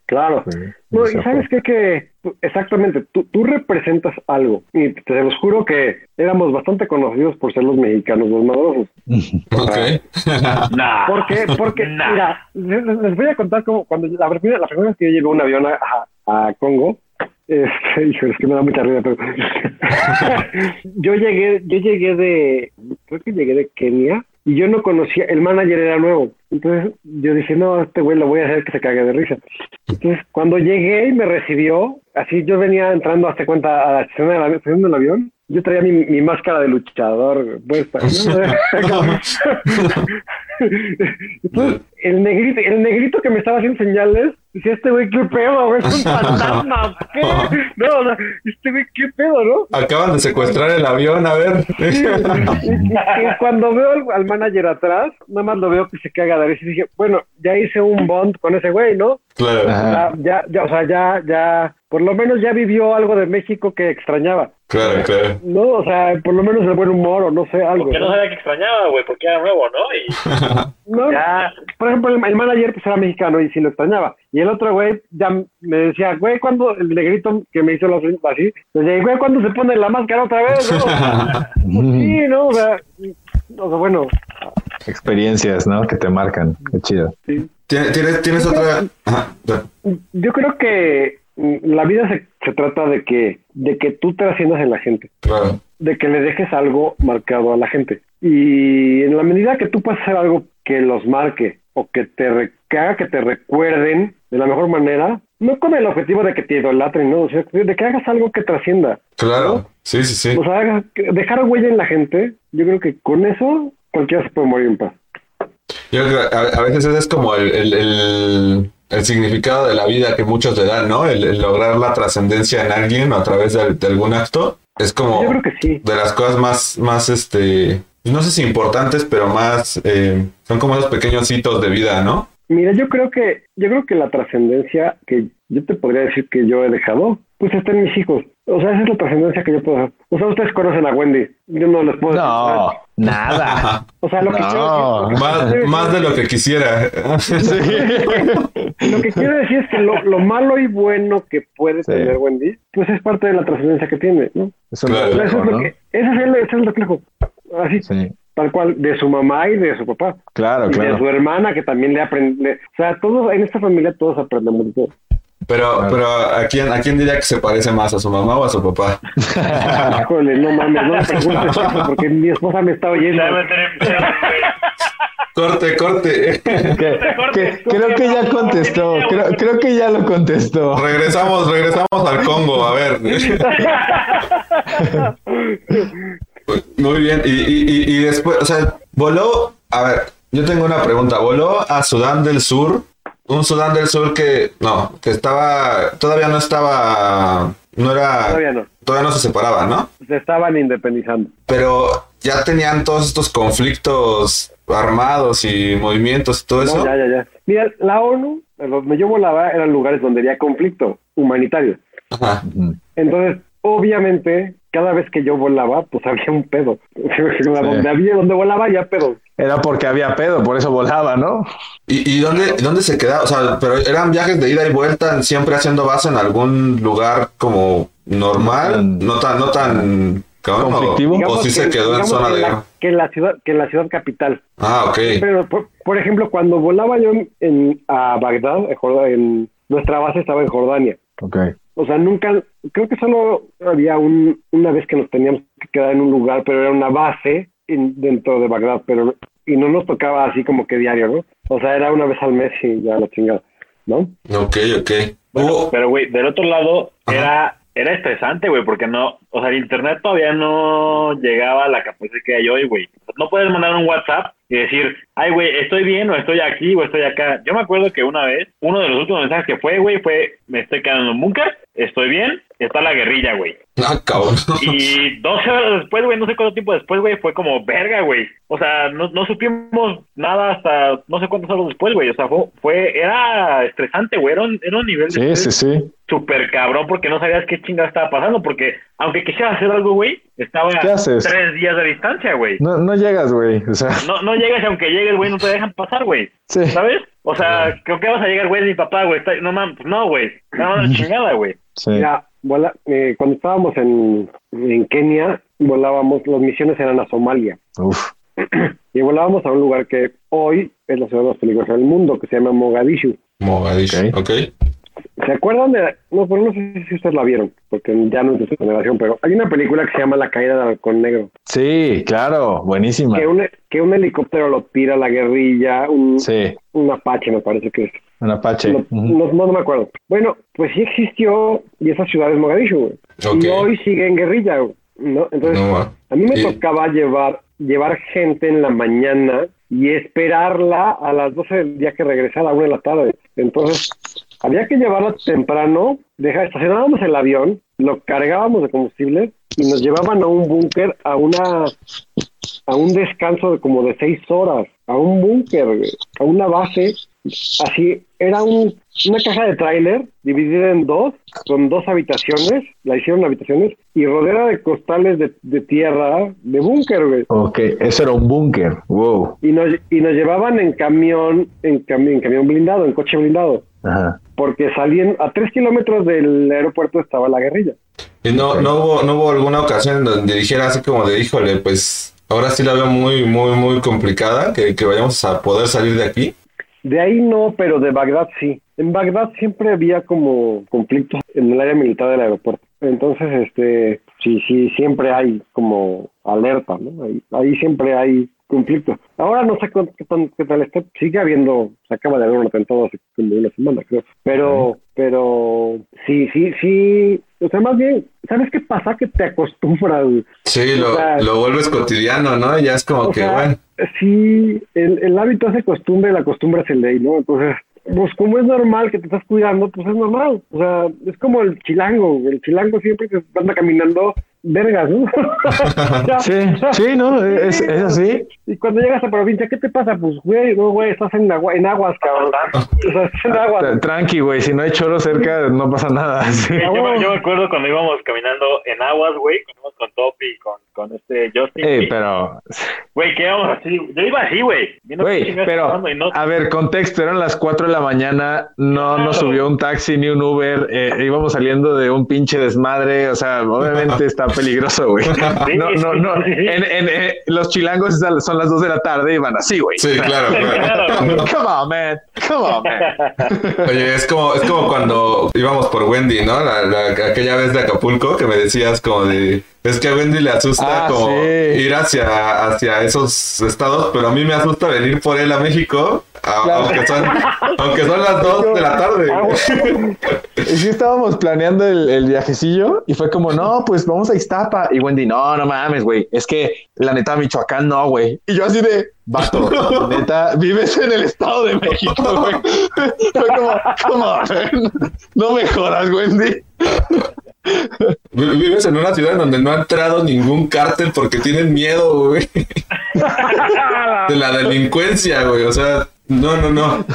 Claro. Sí, No, y sabes qué, que exactamente, tú, tú representas algo. Y te los juro que éramos bastante conocidos por ser los mexicanos, los madrosos. Ok. Nah. ¿Por qué? Porque, Nah. mira, les, les voy a contar cómo, cuando la primera, la primera vez que yo llevé un avión a, a, a Congo, este, hijo, es que me da mucha risa, pero yo llegué, yo llegué de, creo que llegué de Kenia y yo no conocía, el manager era nuevo. Entonces yo dije, no, este güey lo voy a hacer que se cague de risa. Entonces cuando llegué y me recibió, así yo venía entrando hasta cuenta a la estación del avión, del avión, yo traía mi, mi máscara de luchador puesta. Entonces, el negrito, el negrito que me estaba haciendo señales, decía, este güey, qué pedo, güey, es un fantasma, ¿qué? No, o sea, este güey, qué pedo, ¿no? Acaban de secuestrar el avión, a ver. Y, y- y cuando veo al, al manager atrás, nada más lo veo que se caga de risa y dije, bueno, ya hice un bond con ese güey, ¿no? Claro, Ajá. Ya, ya, ya, o sea, ya, ya, por lo menos ya vivió algo de México que extrañaba, claro, claro. ¿no? O sea, por lo menos el buen humor o no sé, algo. Porque no ¿no? sabía que extrañaba, güey, porque era nuevo, ¿no? Y No, ya, por ejemplo, el, el manager pues era mexicano y sí lo extrañaba. Y el otro güey ya me decía, güey, ¿cuándo? El negrito que me hizo la así, me decía, güey, ¿cuándo se pone la máscara otra vez? no? Pues sí, ¿no? O sea, o sea, bueno, Experiencias, ¿no? Que te marcan. Qué chido. ¿Tienes, tienes, tienes otra? Ajá. yo creo que mm, la vida se, se trata de que, de que tú trasciendas en la gente, Claro. de que le dejes algo marcado a la gente. Y en la medida que tú puedas hacer algo que los marque o que te re- que haga que te recuerden de la mejor manera, no con el objetivo de que te idolatren, no, o sea, de que hagas algo que trascienda. Claro. Sí, sí, sí. O sea, haga- que- dejar huella en la gente, yo creo que con eso cualquiera se puede morir en paz. Yo creo que a, a veces ese es como el, el, el- el significado de la vida que muchos le dan, ¿no? El, lograr la trascendencia en alguien o a través de, de algún acto. Es como Yo creo que sí. de las cosas más, más, este, no sé si importantes, pero más, eh, son como esos pequeños hitos de vida, ¿no? Mira, yo creo que, yo creo que la trascendencia que yo te podría decir que yo he dejado, pues está en mis hijos. O sea, esa es la trascendencia que yo puedo hacer. O sea, ustedes conocen a Wendy. Yo no les puedo No, nada. O sea, lo que No. quiero decir, Más, más de lo que quisiera. lo que quiero decir es que lo, lo malo y bueno que puede Sí. tener Wendy, pues es parte de la trascendencia que tiene, ¿no? Claro. Eso es lo ¿no? que, ese es el, ese es el reflejo. Así, Sí, tal cual, de su mamá y de su papá. claro, Y de su claro. hermana que también le aprende. O sea, todos, en esta familia todos aprendemos de. Pero, Claro. pero ¿a quién, ¿a quién diría que se parece más? ¿A su mamá o a su papá? Híjole, no mames, no me preguntes eso porque mi esposa me está oyendo. Corte, corte. Que- que- creo que ya contestó. Creo, creo que ya lo contestó. regresamos, regresamos al Congo, a ver. Muy bien, y, y, y, después, o sea, voló, a ver, yo tengo una pregunta, voló a Sudán del Sur, un Sudán del Sur que, no, que estaba, todavía no estaba, no era, Todavía no. todavía no se separaba, ¿no? Se estaban independizando. Pero ya tenían todos estos conflictos armados y movimientos y todo eso. Ya, ya, ya. Mira, la ONU, donde yo volaba, eran lugares donde había conflicto humanitario. Ajá. Entonces, obviamente, cada vez que yo volaba, pues había un pedo. Donde había, donde volaba, ya pedo. Era porque había pedo, por eso volaba, ¿no? ¿Y, y dónde, dónde se quedaba? O sea, pero eran viajes de ida y vuelta, siempre haciendo base en algún lugar como normal, no tan, no tan cabrón, Conflictivo. O, sí se que- quedó en zona que de la- guerra. Que en la ciudad, que en la ciudad capital. Ah, ok. Pero, por, por ejemplo, cuando volaba yo en, en- a Bagdad, en Jordania, en, nuestra base estaba en Jordania. Ok. O sea, nunca, creo que solo había un, una vez que nos teníamos que quedar en un lugar, pero era una base en- dentro de Bagdad, pero y no nos tocaba así como que diario, ¿no? O sea, era una vez al mes y ya la chingada, ¿no? Ok, ok. Bueno, pero güey, del otro lado Ajá. era era estresante, güey, porque no, o sea, el internet todavía no llegaba a la capacidad que hay hoy, güey. No puedes mandar un WhatsApp y decir, ay, güey, estoy bien o estoy aquí o estoy acá. Yo me acuerdo que una vez, uno de los últimos mensajes que fue, güey, fue, me estoy quedando en un búnker, estoy bien, está la guerrilla, güey. Ah, cabrón. Y 12 horas después, güey, no sé cuánto tiempo después, güey, fue como verga, güey. O sea, no, no supimos nada hasta no sé cuántos horas después, güey. O sea, fue, fue era estresante, güey. Era un, era un nivel de Sí, sí, sí. súper cabrón porque no sabías qué chingada estaba pasando. Porque aunque quisieras hacer algo, güey, estaba ¿Qué a haces? tres días de distancia, güey. No, no llegas, güey. O sea, No, no llegas y aunque llegues, güey, no te dejan pasar, güey. sí. ¿Sabes? O sea, creo que vas a llegar, güey, de mi papá, güey. Está- No mames, no, güey. No, la chingada, güey. Sí. Mira, vola- eh, cuando estábamos en, en Kenia, volábamos, las misiones eran a Somalia. Uf. Y volábamos a un lugar que hoy es la ciudad más peligrosa del mundo, que se llama Mogadishu. Mogadishu, Ok. ok. ¿Se acuerdan de.? No, pero no sé si ustedes la vieron, porque ya no es de su generación, pero hay una película que se llama La caída del halcón negro. Sí, claro. Buenísima. Que un, que un helicóptero lo tira a la guerrilla, un, Sí. un Apache, me parece que es. Un Apache. No, no, no, no me acuerdo. Bueno, pues sí existió y esa ciudad es Mogadishu, güey. Y hoy sigue en guerrilla, güey, ¿no? Entonces, No, a mí me Y- tocaba llevar, llevar gente en la mañana y esperarla a las 12 del día que regresara a la 1 de la tarde. Entonces, había que llevarla temprano, dejar, estacionábamos el avión, lo cargábamos de combustible y nos llevaban a un búnker, a una a un descanso de como de seis horas, a un búnker, güey, a una base, así, era un, una caja de tráiler dividida en dos, con dos habitaciones, la hicieron habitaciones, y rodeada de costales de, de tierra, de búnker, güey. Ok, eso era un búnker. Wow. Y nos, y nos llevaban en camión, en, cami- en camión blindado, en coche blindado, Ajá. porque salían, a tres kilómetros del aeropuerto estaba la guerrilla. Y no, no, hubo, no hubo alguna ocasión en donde dijera así como de, híjole, pues ahora sí la veo muy, muy, muy complicada, que, que vayamos a poder salir de aquí. De ahí no, pero de Bagdad sí. En Bagdad siempre había como conflictos en el área militar del aeropuerto. Entonces, este, sí, sí, siempre hay como alerta, ¿no? Ahí, ahí siempre hay conflictos. Ahora no sé cuánto- qué, tan, qué tal está. Sigue habiendo, se acaba de haber un atentado hace como una semana, creo. Pero, pero, sí, sí, sí. O sea, más bien, ¿sabes qué pasa? Que te acostumbras. güey. Sí, lo, sea, lo vuelves cotidiano, ¿no? Ya es como que, sea, bueno, Sí, el, el hábito hace costumbre, la costumbre hace ley, ¿no? Entonces, pues como es normal que te estás cuidando, pues es normal. O sea, es como el chilango. El chilango siempre que anda caminando vergas, ¿no? Ya. Sí, sí, ¿no? Es, es así. Y cuando llegas a provincia, ¿qué te pasa? Pues, güey, no, güey, estás en, agua, en aguas, cabrón. O sea, estás en aguas. Tra- Tranqui, güey. Si no hay choro cerca, no pasa nada. Sí. Yo, me- yo me acuerdo cuando íbamos caminando en aguas, güey, íbamos con Topi y con, con este Justin. Ey, güey. pero, Güey, que íbamos así. Yo iba así, güey. qué güey, pero, no- a ver, contexto, eran las 4 de la mañana, no nos subió un taxi ni un Uber, eh, íbamos saliendo de un pinche desmadre, o sea, obviamente está peligroso, güey. No, no, no, en, en, eh, los chilangos son las 2 de la tarde y van así, güey. sí, claro, claro. Come on, man, come on, man. Oye, es como, es como cuando íbamos por Wendy, ¿no? La, la- aquella vez de Acapulco que me decías como de... Es que a Wendy le asusta Ah, como sí. ir hacia, hacia esos estados, pero a mí me asusta venir por él a México, a- Claro. aunque, son, aunque son las 2 de la tarde. Y sí estábamos planeando el, el viajecillo y fue como, no, pues vamos a Iztapa. Y Wendy, no, no mames, güey. Es que la neta, Michoacán no, güey. Y yo así de, vato, neta, vives en el Estado de México, güey. Fue como, como, no me jodas, Wendy. Vi- Vives en una ciudad en donde no ha entrado ningún cártel porque tienen miedo, güey. De la delincuencia, güey. O sea, no, no, no.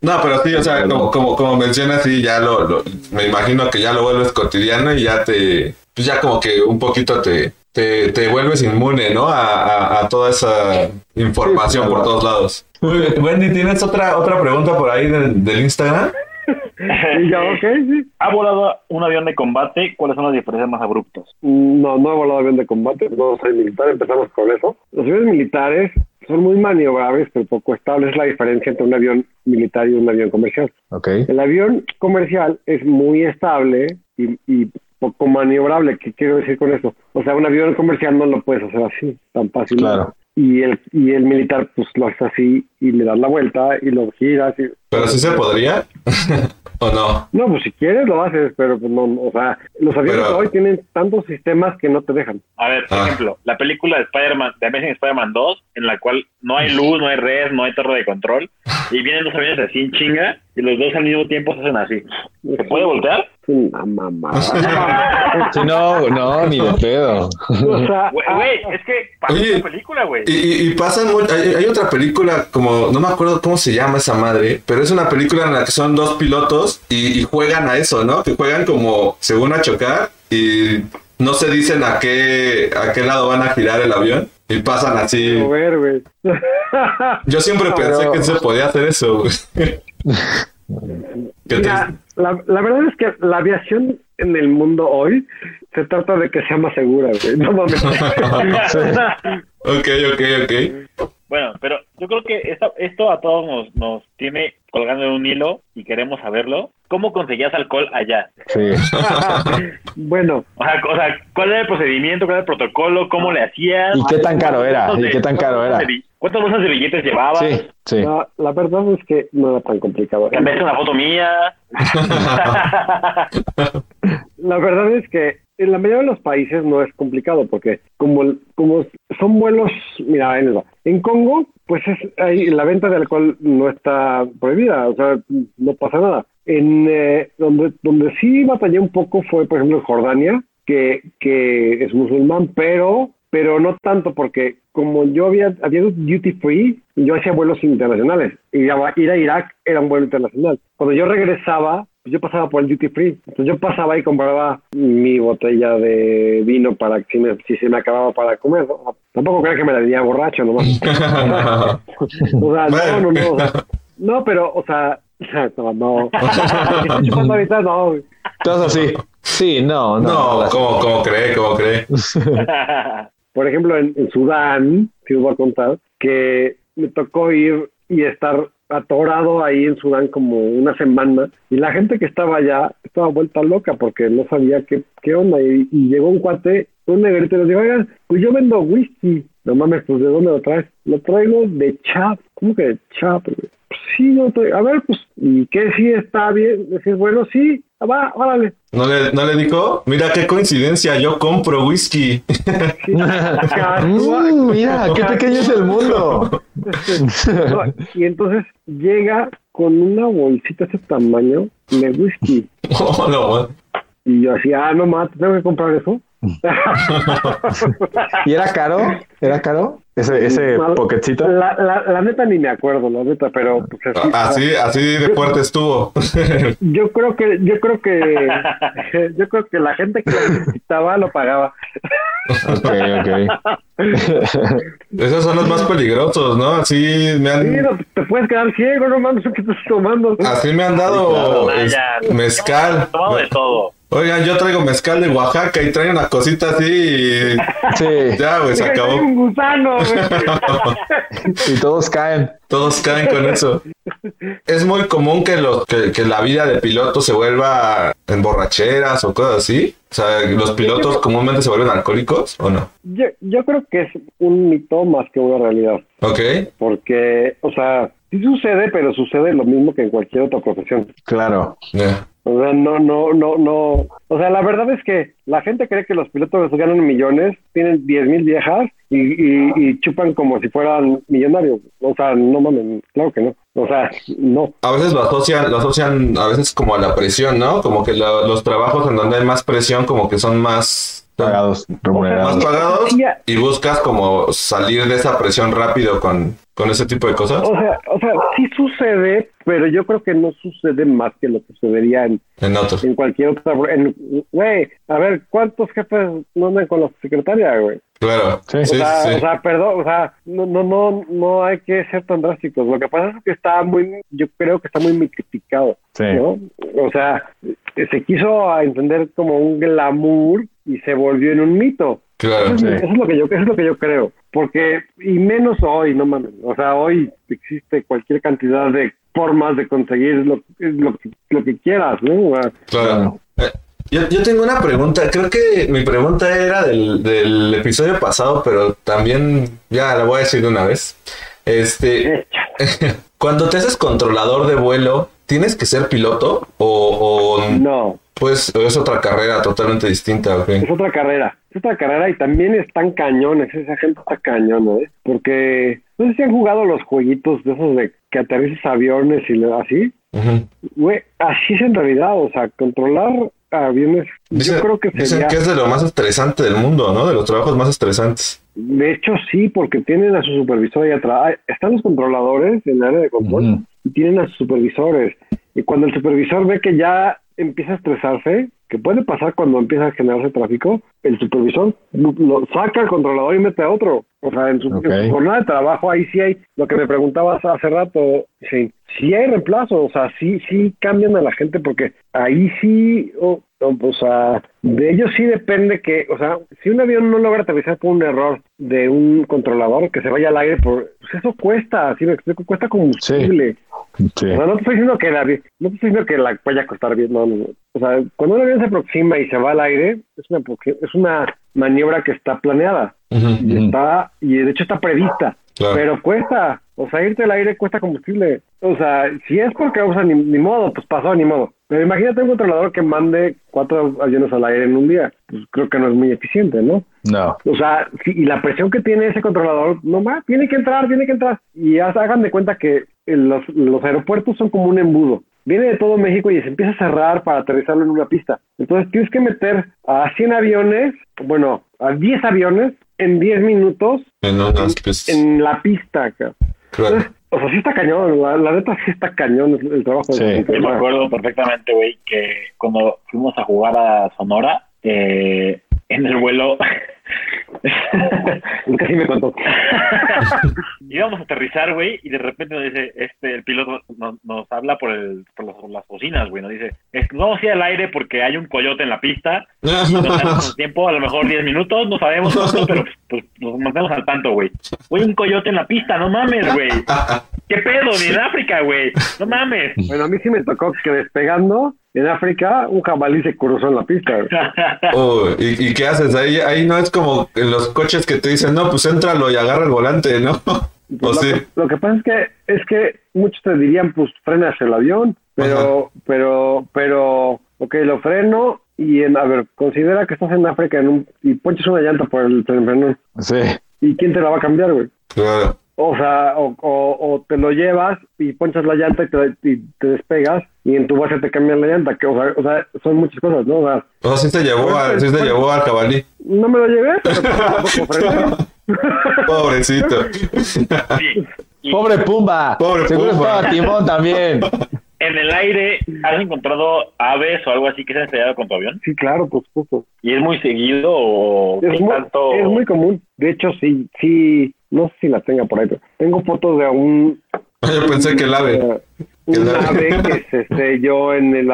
No, pero sí, o sea, como, como, como mencionas, sí, ya lo, lo- me imagino que ya lo vuelves cotidiano y ya te, pues ya como que un poquito te, te, te vuelves inmune, ¿no? A, a, a toda esa información Sí, por todos lados. Muy bien. Wendy, ¿tienes otra, otra pregunta por ahí del, del Instagram? Y ya, ok, sí. ¿Ha volado un avión de combate? ¿Cuáles son las diferencias más abruptas? No, no he volado avión de combate, no soy militar, empezamos con eso. Los aviones militares son muy maniobrables, pero poco estables. Es la diferencia entre un avión militar y un avión comercial. Ok. El avión comercial es muy estable y, y poco maniobrable. ¿Qué quiero decir con eso? O sea, un avión comercial no lo puedes hacer así, tan fácil. Claro. Y el, y el militar, pues lo haces así y le das la vuelta y lo giras. Y... ¿Pero sí se podría? ¿O no? No, pues si quieres lo haces, pero pues no, o sea, los aviones Pero- hoy tienen tantos sistemas que no te dejan. A ver, por Ah. ejemplo, la película de Spider-Man, de Amazing Spider-Man 2, en la cual no hay luz, no hay red, no hay torre de control. y vienen dos aviones así en chinga y los dos al mismo tiempo se hacen así. ¿Se puede voltear? Una. Sí, no, no, ni de pedo. O sea, Güey, es que Oye, una película, güey. Y, y, pasan hay, hay otra película como no me acuerdo cómo se llama esa madre, pero es una película en la que son dos pilotos y, y juegan a eso, ¿no? Que juegan como según a chocar y no se dicen a qué a qué lado van a girar el avión y pasan así. a ver, güey. Yo siempre pensé que se podía hacer eso. güey. Mira, la verdad es que la aviación en el mundo hoy se trata de que sea más segura, güey. No mames. Ok, ok, ok. Bueno, pero yo creo que esta- esto a todos nos, nos tiene colgando en un hilo y queremos saberlo. ¿Cómo conseguías alcohol allá? Sí. bueno, O sea, o sea, ¿cuál era el procedimiento? ¿Cuál era el protocolo? ¿Cómo le hacías? ¿Y qué tan caro era? ¿Cuántos ¿Y qué tan caro cuántas era? ¿Cuántas bolsas de billetes llevabas? Sí, sí. la, la verdad es que no era tan complicado. ¿Cambiaste una foto mía? La verdad es que en la mayoría de los países no es complicado porque como, como son vuelos, mira, en Congo, pues es ahí la venta de alcohol no está prohibida, o sea, no pasa nada. En eh, donde donde sí batallé un poco fue, por ejemplo, en Jordania, que, que es musulmán, pero pero no tanto porque como yo había había duty free, yo hacía vuelos internacionales y ir a Irak era un vuelo internacional. Cuando yo regresaba, yo pasaba por el duty free, entonces yo pasaba y compraba mi botella de vino para que si, me- si se me acababa para comer. ¿no? Tampoco creo que me la diría borracho nomás. O sea, no, no, no. o sea, no, pero, o sea, no, no. Ahorita, no. Todos así. Sí, no, no. No, ¿cómo, cómo cree? ¿Cómo cree? Por ejemplo, en, en Sudán, si os voy a contar, que me tocó ir y estar atorado ahí en Sudán como una semana y la gente que estaba allá estaba vuelta loca porque no sabía qué, qué onda y, llegó un cuate, un negrito y nos dijo, oigan, pues yo vendo whisky. No mames, pues ¿de dónde lo traes? Lo traigo de Chap. ¿Cómo que de Chap? güey? Pues, sí, no traigo. A ver, pues, ¿y qué sí está bien? Decís, bueno, sí, va, órale. ¿No le, ¿No le dijo? Mira qué coincidencia, yo compro whisky. Mm, mira, qué pequeño es el mundo. No, y entonces llega con una bolsita de ese tamaño de whisky. Oh, no. Y yo así, ah, no más, tengo que comprar eso. ¿Y era caro? ¿Era caro? Ese, ese poquetcito. La, la, la neta ni me acuerdo, la neta, pero pues así. Así, así de fuerte estuvo. Yo creo que, yo creo que, yo creo que la gente que lo necesitaba lo pagaba. Ok, ok. Esos son los más peligrosos, ¿no? Así me Sí, han, no, te puedes quedar ciego, no mames, ¿qué estás tomando? así me han dado es- mezcal. Tomado de todo. Oigan, yo traigo mezcal de Oaxaca y trae una cosita así y Sí, ya, güey, se acabó. un gusano, güey. y todos caen. Todos caen con eso. Es muy común que, los, que, que la vida de piloto se vuelva en borracheras o cosas así. O sea, los pilotos comúnmente se vuelven alcohólicos o no. Yo, yo creo que es un mito más que una realidad. Ok. porque, o sea, sí sucede, pero sucede lo mismo que en cualquier otra profesión. Claro. ya. O sea, no, no, no, no. O sea, la verdad es que la gente cree que los pilotos ganan millones, tienen 10 mil viejas y, y, y chupan como si fueran millonarios. O sea, no mames, claro que no. O sea, no. A veces lo asocian, lo asocian a veces como a la presión, ¿no? Como que lo- los trabajos en donde hay más presión como que son más Pagados, más remunerados. pagados Ya. y buscas como salir de esa presión rápido con, con ese tipo de cosas O sea, o sea, sí sucede, pero yo creo que no sucede más que lo que sucedería en, en otros. en cualquier otra. En, güey, a ver, ¿cuántos jefes no andan con la secretaria, güey? Claro. Sí. Sí, o, sea, sí, sí. o sea, perdón, o sea, no, no, no, no hay que ser tan drásticos. Lo que pasa es que está muy, yo creo que está muy criticado, Sí. ¿no? O sea, se quiso entender como un glamour y se volvió en un mito. Claro. Eso, es, Sí. eso es lo que yo, eso es lo que yo creo, porque y menos hoy, no mames. O sea, hoy existe cualquier cantidad de formas de conseguir lo, lo, que- lo que quieras, ¿no? Claro. Eh, Yo, yo tengo una pregunta, creo que mi pregunta era del, del episodio pasado, pero también ya la voy a decir de una vez. Este, cuando te haces controlador de vuelo, ¿tienes que ser piloto? O, o No, pues es otra carrera totalmente distinta, ok. Es otra carrera, es otra carrera y también están cañones, esa gente está cañón, ¿eh? Porque no sé si han jugado los jueguitos de esos de que aterrices aviones y así. Güey, así es en realidad, o sea, controlar aviones, Dicen, yo creo que dicen sería... que es de lo más estresante del mundo, ¿no? De los trabajos más estresantes. De hecho, sí, porque tienen a su supervisor ahí atrás. Están los controladores en el área de control y tienen a sus supervisores. Y cuando el supervisor ve que ya empieza a estresarse, que puede pasar cuando empieza a generarse tráfico, el supervisor lo, saca al controlador y mete a otro. O sea, en su, Ok. en su jornada de trabajo ahí sí hay, lo que me preguntabas hace rato, sí, sí hay reemplazo, o sea, sí, sí cambian a la gente porque ahí sí, o, o, o sea, de ellos sí depende que, o sea, si un avión no logra aterrizar por un error de un controlador que se vaya al aire, por, pues eso cuesta, así me explico, cuesta combustible. Sí. O sea, no te estoy diciendo que la, no te estoy diciendo que la vaya a costar bien, no, no. O sea, cuando un avión se aproxima y se va al aire, es una, es una maniobra que está planeada y está, y de hecho está prevista. Claro. Pero cuesta, o sea, irte al aire cuesta combustible. O sea, si es porque usa ni, ni modo, pues pasó, ni modo. Pero imagínate un controlador que mande cuatro aviones al aire en un día. Pues creo que no es muy eficiente, ¿no? No. O sea, sí, y la presión que tiene ese controlador, no más, tiene que entrar, tiene que entrar. Y hagan de cuenta que los, los aeropuertos son como un embudo. Viene de todo México y se empieza a cerrar para aterrizarlo en una pista. Entonces tienes que meter a 100 aviones, bueno, a 10 aviones en 10 minutos En unas en la pista. claro. Entonces, o sea, sí está cañón, la, la neta sí está cañón el, el trabajo. Sí. de- Yo me acuerdo perfectamente, güey, que cuando fuimos a jugar a Sonora, eh, en el vuelo... Sí me contó. Íbamos a aterrizar, güey, y de repente nos dice, este, el piloto nos, nos habla por, el, por las, por las bocinas, güey, nos dice, "Es- vamos a ir al aire porque hay un coyote en la pista, no sabemos el tiempo, a lo mejor 10 minutos, no sabemos cuánto, pero pues nos mantenemos al tanto, güey. Güey, un coyote en la pista, no mames, güey. ¿Qué pedo? Ni en África, güey. No mames. Bueno, a mí sí me tocó que despegando en África un jabalí se cruzó en la pista. güey. Oh, ¿y, y qué haces? Ahí, ahí no es como en los coches que te dicen, no, pues éntralo y agarra el volante, ¿no? ¿O lo, sí? que, lo que pasa es que es que muchos te dirían, pues frenas el avión, pero, pero, pero, ok, lo freno y en, a ver, considera que estás en África en un, y ponches una llanta por el frenón. Sí. ¿Y quién te la va a cambiar, güey? Claro. O sea, o, o, o te lo llevas y ponchas la llanta y te, y te despegas y en tu base te cambian la llanta. Que, o, sea, o sea, son muchas cosas, ¿no? O sea, O sea, sí te llevó, a, sí te llevó al jabalí. no me lo llevé, pero tampoco frené. Pobrecito. Pobre Pumba. Pobre Seguro Pumba. estaba Timón también. en el aire, ¿has encontrado aves o algo así que se han estrellado con tu avión? Sí, claro, por supuesto. ¿Y es muy seguido o Es muy, tanto? es muy común. De hecho, sí, sí, no sé si la tenga por ahí, pero tengo fotos de un, Yo pensé que el ave. Que un el ave. ave que se estrelló en el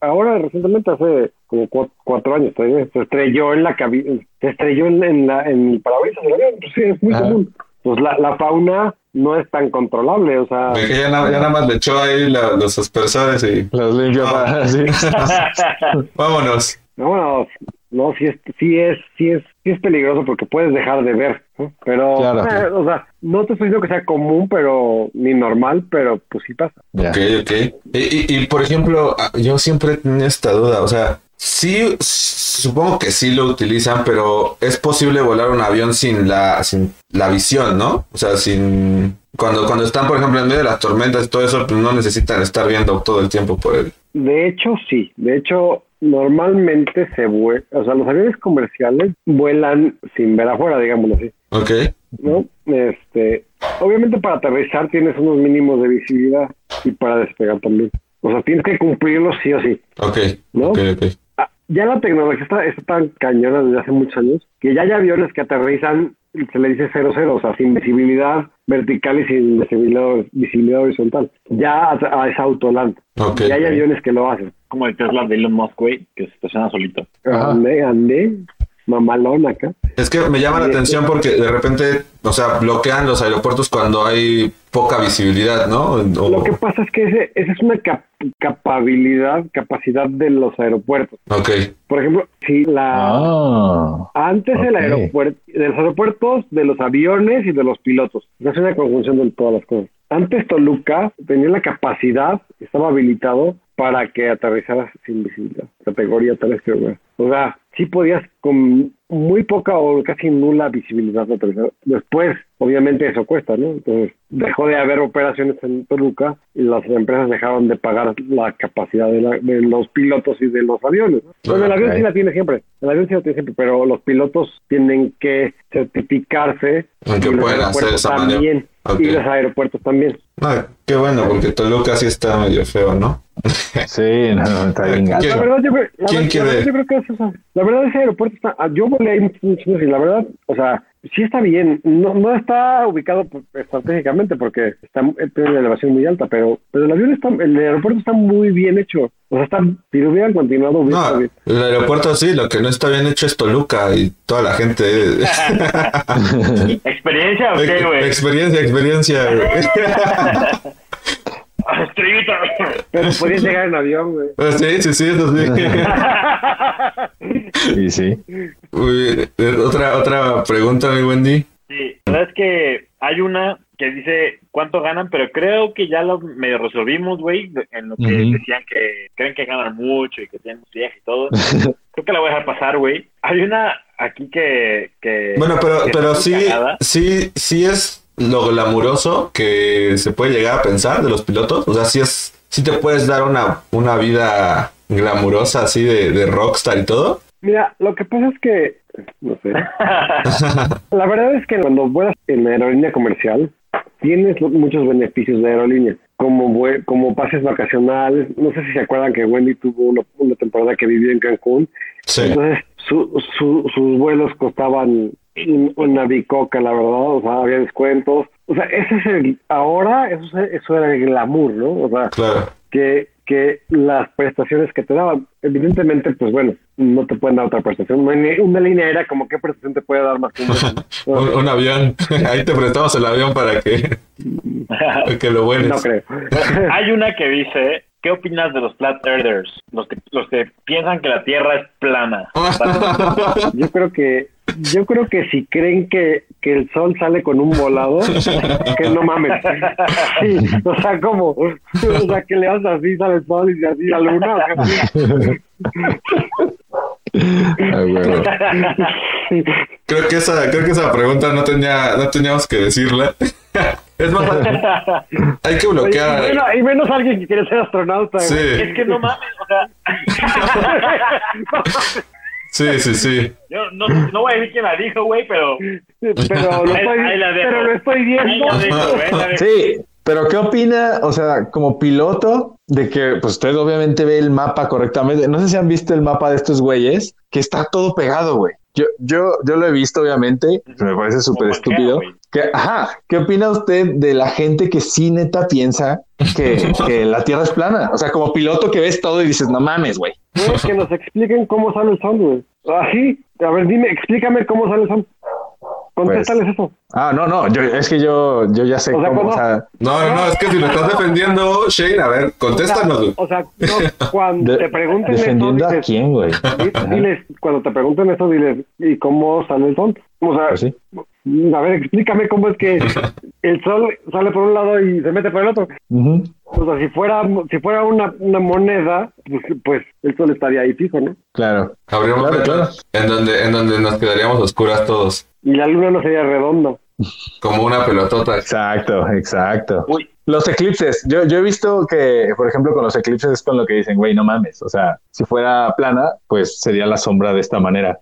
ahora recientemente hace como cua- cuatro años todavía, se estrelló en la cabina, se estrelló en, en la en el parabrisas del avión, pues sí, es muy Ajá. común. Pues la, la fauna no es tan controlable, o sea, Que ya, na- ya nada más le echó ahí la- los aspersores y Los limpio para así. vámonos. no, no, sí es, sí es, sí es, sí es peligroso porque puedes dejar de ver. Pero, Claro. eh, o sea, no te estoy diciendo que sea común, pero ni normal, pero pues sí pasa. Ok, ok. Y, y, y, por ejemplo, ah, yo siempre he tenido esta duda, o sea, sí, supongo que sí lo utilizan, pero es posible volar un avión sin la, sin la visión, ¿no? O sea, sin... Cuando, cuando están, por ejemplo, en medio de las tormentas y todo eso, pues no necesitan estar viendo todo el tiempo por él. De hecho, sí. De hecho, normalmente se vuelan, o sea, los aviones comerciales vuelan sin ver afuera, digámoslo así, Ok, ¿no? Este, obviamente para aterrizar tienes unos mínimos de visibilidad y para despegar también. O sea, tienes que cumplirlos sí o sí. ok, ¿No? Ah, Ya la tecnología está, está tan cañona desde hace muchos años que ya hay aviones que aterrizan, se le dice 0-0, o sea, sin visibilidad vertical y sin visibilidad, visibilidad horizontal. Ya a, a esa autoland. Ok. Ya hay aviones que lo hacen. Como el Tesla de Elon Musk, güey, que se estaciona solito. Ajá. Andé, andé, mamalón acá. Es que me llama la atención porque de repente, o sea, bloquean los aeropuertos cuando hay poca visibilidad, ¿no? O- Lo que pasa es que ese, esa es una cap- capabilidad, capacidad de los aeropuertos. Ok, Por ejemplo, si la Ah. antes el aeropuerto, de los aeropuertos, de los aviones y de los pilotos. Es una conjunción de todas las cosas. antes Toluca tenía la capacidad, estaba habilitado para que aterrizaras sin visibilidad, categoría 3 creo. O sea, sí podías con muy poca o casi nula visibilidad aterrizar. Después, obviamente eso cuesta, ¿no? Entonces, dejó de haber operaciones en Toluca y las empresas dejaron de pagar la capacidad de, la- de los pilotos y de los aviones. ¿no? Bueno, el avión Ok. sí la tiene siempre, el avión sí la tiene siempre, pero los pilotos tienen que certificarse Aunque hacer esa también Ok. y los aeropuertos también. Ah, qué bueno, porque Toluca sí está medio feo, ¿no? Sí, no, no, está bien gacho. ¿Quién- La verdad, yo, creo- la, quién verdad- la quiere? verdad, yo creo que es eso. La verdad, ese aeropuerto está. ah, Yo volé ahí muchos años y la verdad, o sea, sí está bien. No, no está ubicado estratégicamente porque está tiene una elevación muy alta, pero, pero el avión está, el aeropuerto está muy bien hecho. O sea, está, si lo hubieran continuado, hubiera No, bien. el aeropuerto sí, lo que no está bien hecho es Toluca y toda la gente. ¿Experiencia o qué, güey? experiencia, experiencia. güey. Estrellita. Pero podías llegar en avión, güey. Pues sí, sí, sí, eso sí. Y sí. Uy, eh, otra, otra pregunta, mi Wendy. Sí, la verdad es que hay una que dice cuánto ganan, pero creo que ya lo medio resolvimos, güey, en lo que decían que creen que ganan mucho y que tienen viaje y todo. creo que la voy a dejar pasar, güey. Hay una aquí que... que Bueno, pero, que pero sí, sí, sí es lo glamuroso que se puede llegar a pensar de los pilotos. O sea, sí es, sí te puedes dar una, una vida glamurosa así de, de rockstar y todo. Mira, lo que pasa es que, no sé. La verdad es que cuando vuelas en la aerolínea comercial, tienes muchos beneficios de aerolínea, como, como pases vacacionales. No sé si se acuerdan que Wendy tuvo una, una temporada que vivió en Cancún. Sí. Entonces, su- su- sus vuelos costaban una bicoca, la verdad. O sea, había descuentos. O sea, ese es el. Ahora, eso, es- eso era el glamour, ¿no? O sea, Claro. que, que las prestaciones que te daban, evidentemente, pues bueno, no te pueden dar otra prestación. Una línea aérea, como qué prestación te puede dar más que un? Un, un avión. Ahí te prestamos el avión para que, que lo vueles. No creo. Hay una que dice, ¿qué opinas de los flat earthers? Los que, los que piensan que la Tierra es plana. Yo creo que yo creo que si creen que, que el sol sale con un volado, que no mames. Sí, o sea, como, o sea, que le vas así, sale el sol y así la luna. o sea, Ay, güey. sí. Creo que esa, creo que esa pregunta no tenía, no teníamos que decirla. Es más, hay que Y bloquear. menos, y menos alguien que quiere ser astronauta. güey. Sí, Es que no mames, o sea, sí, sí, sí. yo no, no voy a decir quién la dijo, güey, pero... pero lo estoy, ahí pero lo estoy viendo. dejo, güey. Sí, pero ¿qué opina, o sea, como piloto, de que pues usted obviamente ve el mapa correctamente? No sé si han visto el mapa de estos güeyes, que está todo pegado, güey. Yo, yo, yo lo he visto, obviamente, me parece súper estúpido. ajá, ¿qué opina usted de la gente que sí neta piensa que, que la Tierra es plana? O sea, como piloto que ves todo y dices, no mames, güey. Que nos expliquen cómo sale el sol, güey. Así, a ver, dime, explícame cómo sale el sol. Contéstales eso. Ah, no, no, yo, es que yo, yo ya sé O sea, cómo, cuando- o sea, No, no, no, es que si lo estás defendiendo, Shane, a ver, contéstanos. O sea, no, cuando de- te pregunten defendiendo esto, a dices, quién, güey. di- diles, cuando te pregunten eso, diles, ¿y cómo sale el sol? O sea, Pues sí. A ver, explícame cómo es que el sol sale por un lado y se mete por el otro. O sea, si fuera, si fuera una, una moneda, pues, pues el sol estaría ahí fijo, ¿no? Claro. Abrimos Claro, claro. en donde, en donde nos quedaríamos oscuras todos. Y la luna no sería redonda. Como una pelotota. Exacto, exacto. Uy. Los eclipses, yo, yo he visto que, por ejemplo, con los eclipses es con lo que dicen, güey, no mames. O sea, si fuera plana, pues sería la sombra de esta manera.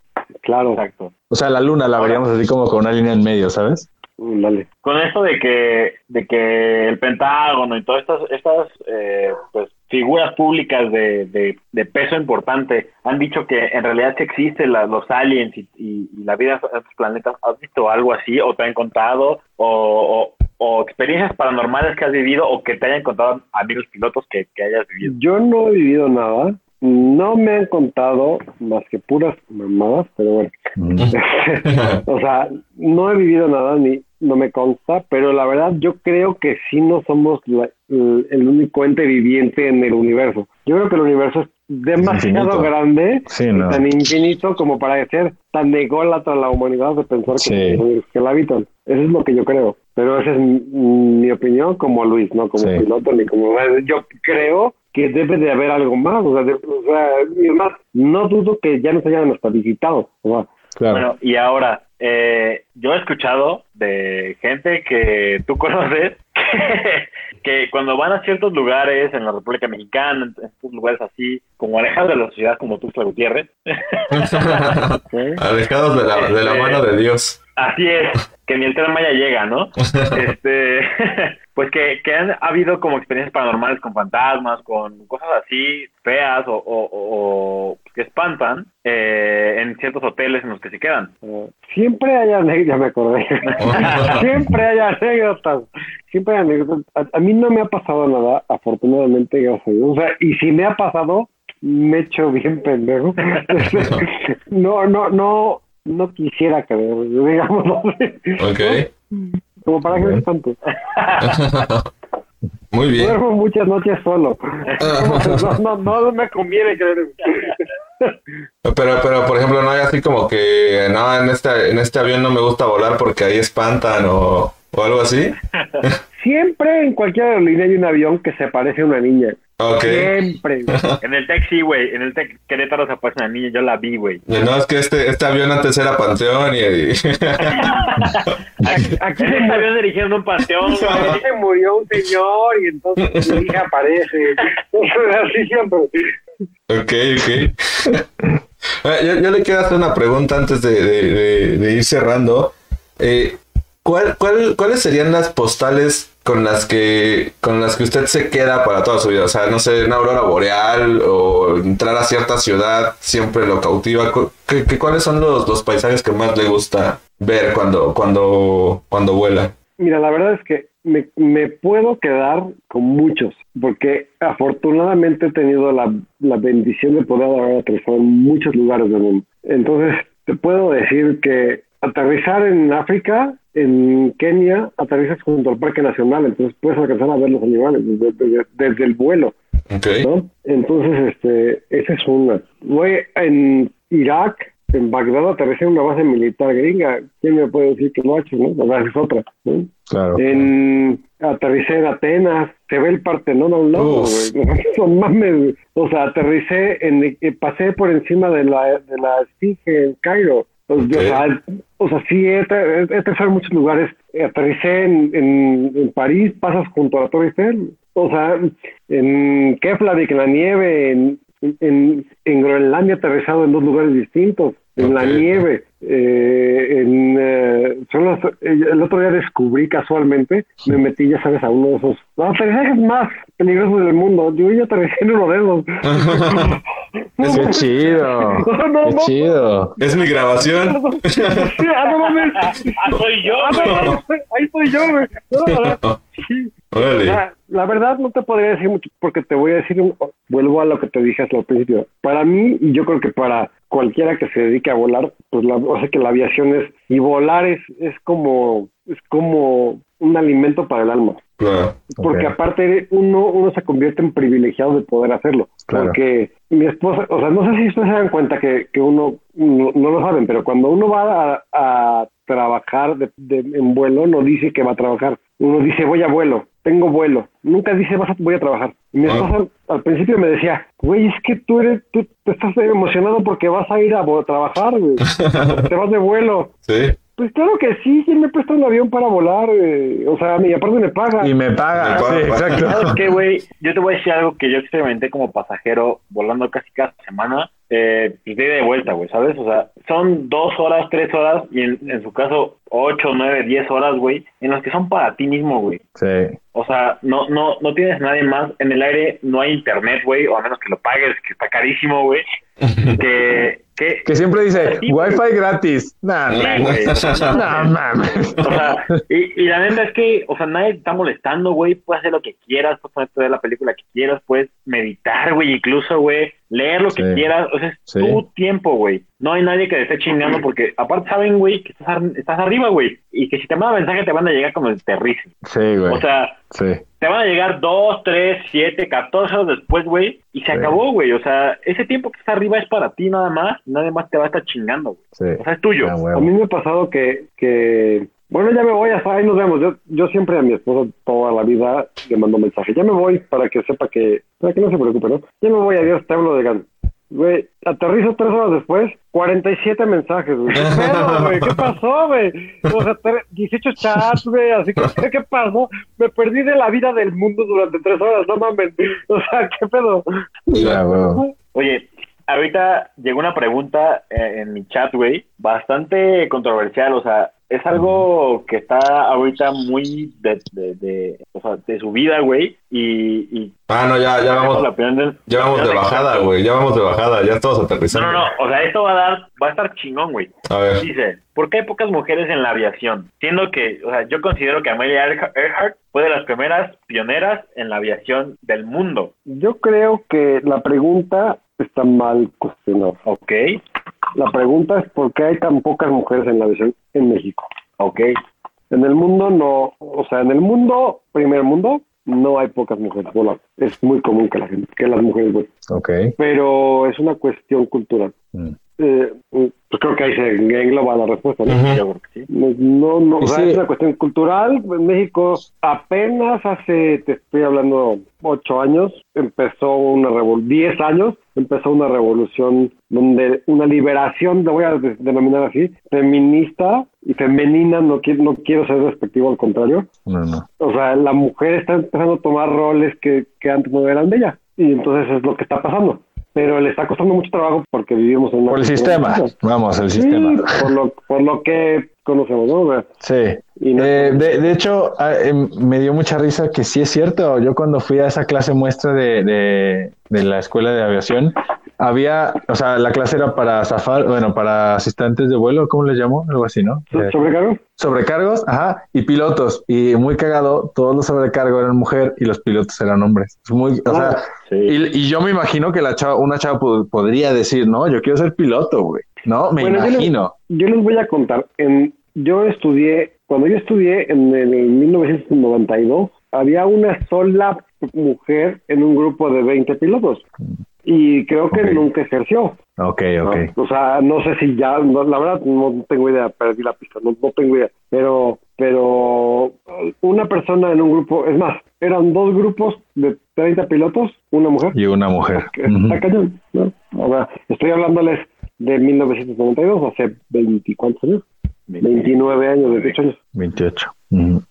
Claro. Exacto. O sea, la luna la veríamos así como con una línea en medio, ¿sabes? Mm, Dale. Con esto de que, de que el Pentágono y todas estas, estas eh, pues, figuras públicas de, de, de peso importante han dicho que en realidad sí existen la- los aliens y, y- y la vida en otros planetas. ¿Has visto algo así o te han contado o, o, o experiencias paranormales que has vivido o que te hayan contado amigos pilotos que, que hayas vivido? Yo no he vivido nada. No me han contado más que puras mamadas, pero bueno. o sea, no he vivido nada ni no me consta, pero la verdad yo creo que sí no somos la- el, el único ente viviente en el universo. Yo creo que el universo es demasiado infinito. grande Sí, y tan infinito como para ser tan ególatra la humanidad de pensar que, que la habitan. Eso es lo que yo creo. Pero esa es mi, mi opinión como Luis, no como Sí. piloto ni como... Yo creo que debe de haber algo más. O sea, de- o sea, y es más, no dudo que ya nos hayan hasta visitado. O sea, Claro. Bueno, y ahora, eh, yo he escuchado de gente que tú conoces que cuando van a ciertos lugares en la República Mexicana, en estos lugares así, como alejados de la sociedad, como tú, Gutiérrez, Alejados de la, de la Este- mano de Dios. Así es, que ni el tren Maya llega, ¿no? Este, pues que, que han habido como experiencias paranormales con fantasmas, con cosas así feas o, o- o que espantan eh, en ciertos hoteles en los que se quedan. siempre hay anécdotas, ya me acordé. siempre hay anécdotas. Siempre hay anécdotas. A, a mí no me ha pasado nada, afortunadamente, gracias a Dios. O sea, y si me ha pasado, me echo bien pendejo. no, no, no, no quisiera creer, digamos. Ok. Como para que me espanto. Muy bien. Duermo muchas noches solo. No, no, no me conviene creer. Pero, pero, por ejemplo, no hay así como que, no, en este, en este avión no me gusta volar porque ahí espantan o, o algo así. Siempre en cualquier aerolínea hay un avión que se parece a una niña. Ok. Siempre. En el Tec sí, güey, en el Tec Querétaro se aparece una niña, yo la vi, güey. No, es que este, este avión antes era Panteón y... Aquí, aquí este avión dirigiendo un panteón, aquí güey. se murió un señor y entonces mi hija aparece. Así siempre. Ok, ok. Eh, yo, yo le quiero hacer una pregunta antes de, de- de- de ir cerrando. Eh, ¿cuál, cuál, ¿Cuáles serían las postales con las que con las que usted se queda para toda su vida? O sea, no sé, una aurora boreal o entrar a cierta ciudad siempre lo cautiva. ¿Qué, cuáles son los, los paisajes que más le gusta ver cuando, cuando, cuando vuela? Mira, la verdad es que me, me puedo quedar con muchos, porque afortunadamente he tenido la, la bendición de poder haber en muchos lugares del mundo. Entonces, te puedo decir que aterrizar en África, en Kenia, aterrizas junto al Parque Nacional, entonces puedes alcanzar a ver los animales desde, desde- desde el vuelo. ¿no? Entonces, este, esa es una. Güey, en Irak, en Bagdad, aterricé en una base militar gringa. ¿Quién me puede decir que no ha hecho, no? La verdad es otra, ¿no? Claro. En, aterricé en Atenas, se ve el Partenón a un lado. No mames. O sea, aterricé, en, eh, pasé por encima de la, de la Esfinge en Cairo. O, Ok. sea, o sea, sí, he, he, he aterrizado en muchos lugares. Eh, Aterricé en, en, en París, pasas junto a la Torre Eiffel. O sea, en Keflavik, en la nieve, en, en, en Groenlandia he aterrizado en dos lugares distintos, en la nieve. Eh, en, eh, son los- eh, el otro día descubrí casualmente, me metí, ya sabes, a uno de esos los aterrizajes más peligrosos del mundo. Yo ya aterricé en uno de esos. Qué chido. No, no, Qué no. chido. Es mi grabación. Sí, ah, no mames. Ah, soy yo, Ah, ahí estoy yo, güey. No, sí. Órale. La, la verdad no te podría decir mucho porque te voy a decir, un- vuelvo a lo que te dije hasta el principio. Para mí, y yo creo que para cualquiera que se dedique a volar, pues la, o sea que la aviación es, y volar es, es como, es como un alimento para el alma. Claro. Porque aparte uno, uno se convierte en privilegiado de poder hacerlo. Claro. Porque mi esposa, o sea, no sé si ustedes se dan cuenta que, que uno, no, no lo saben, pero cuando uno va a, a trabajar de, de- en vuelo, no dice que va a trabajar. Uno dice voy a vuelo, tengo vuelo. Nunca dice vas a, voy a trabajar. Mi Ah. esposa al principio me decía, güey, es que tú eres, tú, tú estás emocionado porque vas a ir a vo- trabajar, güey. Te vas de vuelo. Sí. Pues claro que sí, sí me presta un avión para volar, eh, o sea, y aparte me paga. Y me paga. Me paga, Sí, paga. exacto. ¿Sabes qué, güey? Yo te voy a decir algo que yo experimenté como pasajero volando casi cada semana. Eh, pues de ida y de vuelta, güey, ¿sabes? O sea, son dos horas, tres horas y en, en su caso ocho, nueve, diez horas, güey, en las que son para ti mismo, güey. Sí. O sea, no, no, no tienes nadie más. En el aire no hay internet, güey, o a menos que lo pagues, que está carísimo, güey. Que, que, Que siempre dice, Sí. Wi-Fi gratis. Nah, Sí, nah, güey. no mames. O sea, y, y la neta es que, o sea, nadie te está molestando, güey. Puedes hacer lo que quieras, puedes ponerte a ver la película que quieras, puedes meditar, güey, incluso, güey, leer lo que quieras. O sea, es Sí. tu tiempo, güey. No hay nadie que te esté chingando porque, aparte, saben, güey, que estás, ar- estás arriba, güey. Y que si te mandan mensaje te van a llegar como el terrible. Sí, güey. O sea, sí. te van a llegar dos, tres, siete, catorce horas después, güey, y se Sí. acabó, güey. O sea, ese tiempo que está arriba es para ti nada más, nadie más te va a estar chingando, güey. Sí. O sea, es tuyo. Ah, A mí me ha pasado que, que bueno, ya me voy, hasta ahí nos vemos. Yo, yo siempre a mi esposa toda la vida le mando mensaje. Ya me voy para que sepa que, para que no se preocupe, ¿no? Ya me voy, adiós, te hablo de gan. Güey, aterrizo tres horas después, 47 mensajes, güey. ¿Qué pedo, güey? ¿Qué pasó, güey? O sea, tre- 18 chats, güey, así que, ¿qué pasó? Me perdí de la vida del mundo durante tres horas, no mames. O sea, ¿qué pedo? Oye, ahorita llegó una pregunta eh, en mi chat, güey, bastante controversial, o sea, es algo que está ahorita muy de, de, de, o sea, de su vida, güey, y, y Ah, no, ya, ya vamos, del- ya vamos de bajada, güey. Ya vamos de bajada, ya estamos No, aterrizando. no, no, o sea, esto va a dar, va a estar chingón, güey. A ver. Dice, ¿por qué hay pocas mujeres en la aviación? Siendo que, o sea, yo considero que Amelia Earha- Earhart fue de las primeras pioneras en la aviación del mundo. Yo creo que la pregunta está mal cuestionada. ¿Ok? La pregunta es por qué hay tan pocas mujeres en la aviación en México. ¿Ok? En el mundo no, o sea, en el mundo, primer mundo, no hay pocas mujeres volando. Es muy común que la gente, que las mujeres vuelen. Ok. Pero es una cuestión cultural. Mm. Eh, pues creo que ahí se engloba la respuesta, ¿no? No, no, no, o sea, sí. es una cuestión cultural. En México apenas hace, te estoy hablando, ocho años, empezó una revolución, diez años, empezó una revolución donde una liberación, lo voy a de- denominar así, feminista y femenina, no quiero, no quiero ser despectivo, al contrario. No, no. O sea, la mujer está empezando a tomar roles que, que antes no eran de ella. Y entonces es lo que está pasando. Pero le está costando mucho trabajo porque vivimos en una... Por el sistema. Vamos, el Sí, sistema. por lo, por lo que conocemos, ¿no? O sea, Sí. Y no- Eh, de, de hecho, ah, em, me dio mucha risa que sí es cierto. Yo cuando fui a esa clase muestra de, de, de la escuela de aviación, había, o sea, la clase era para zafar, bueno, para asistentes de vuelo, ¿cómo les llamo? Algo así, ¿no? Eh, ¿Sobrecargo? sobrecargos, ajá, y pilotos. Y muy cagado, todos los sobrecargos eran mujer y los pilotos eran hombres. Es muy, o sea, Sí. y, y yo me imagino que la chava, una chava pod- podría decir, no, yo quiero ser piloto, güey. No, me Bueno, yo les- imagino. Yo les voy a contar. En, yo estudié, cuando yo estudié en el 1992, había una sola mujer en un grupo de 20 pilotos. Y creo que nunca ejerció. Ok, ¿no? ok. O sea, no sé si ya, no, la verdad no tengo idea, perdí la pista, no, no tengo idea. Pero, pero una persona en un grupo, es más, eran dos grupos de 30 pilotos, una mujer. Y una mujer. que Ujú. Está cañón, ¿no? O sea, estoy hablándoles de 1992, hace 24 años, 29 años, 28 años. 28. Ujú.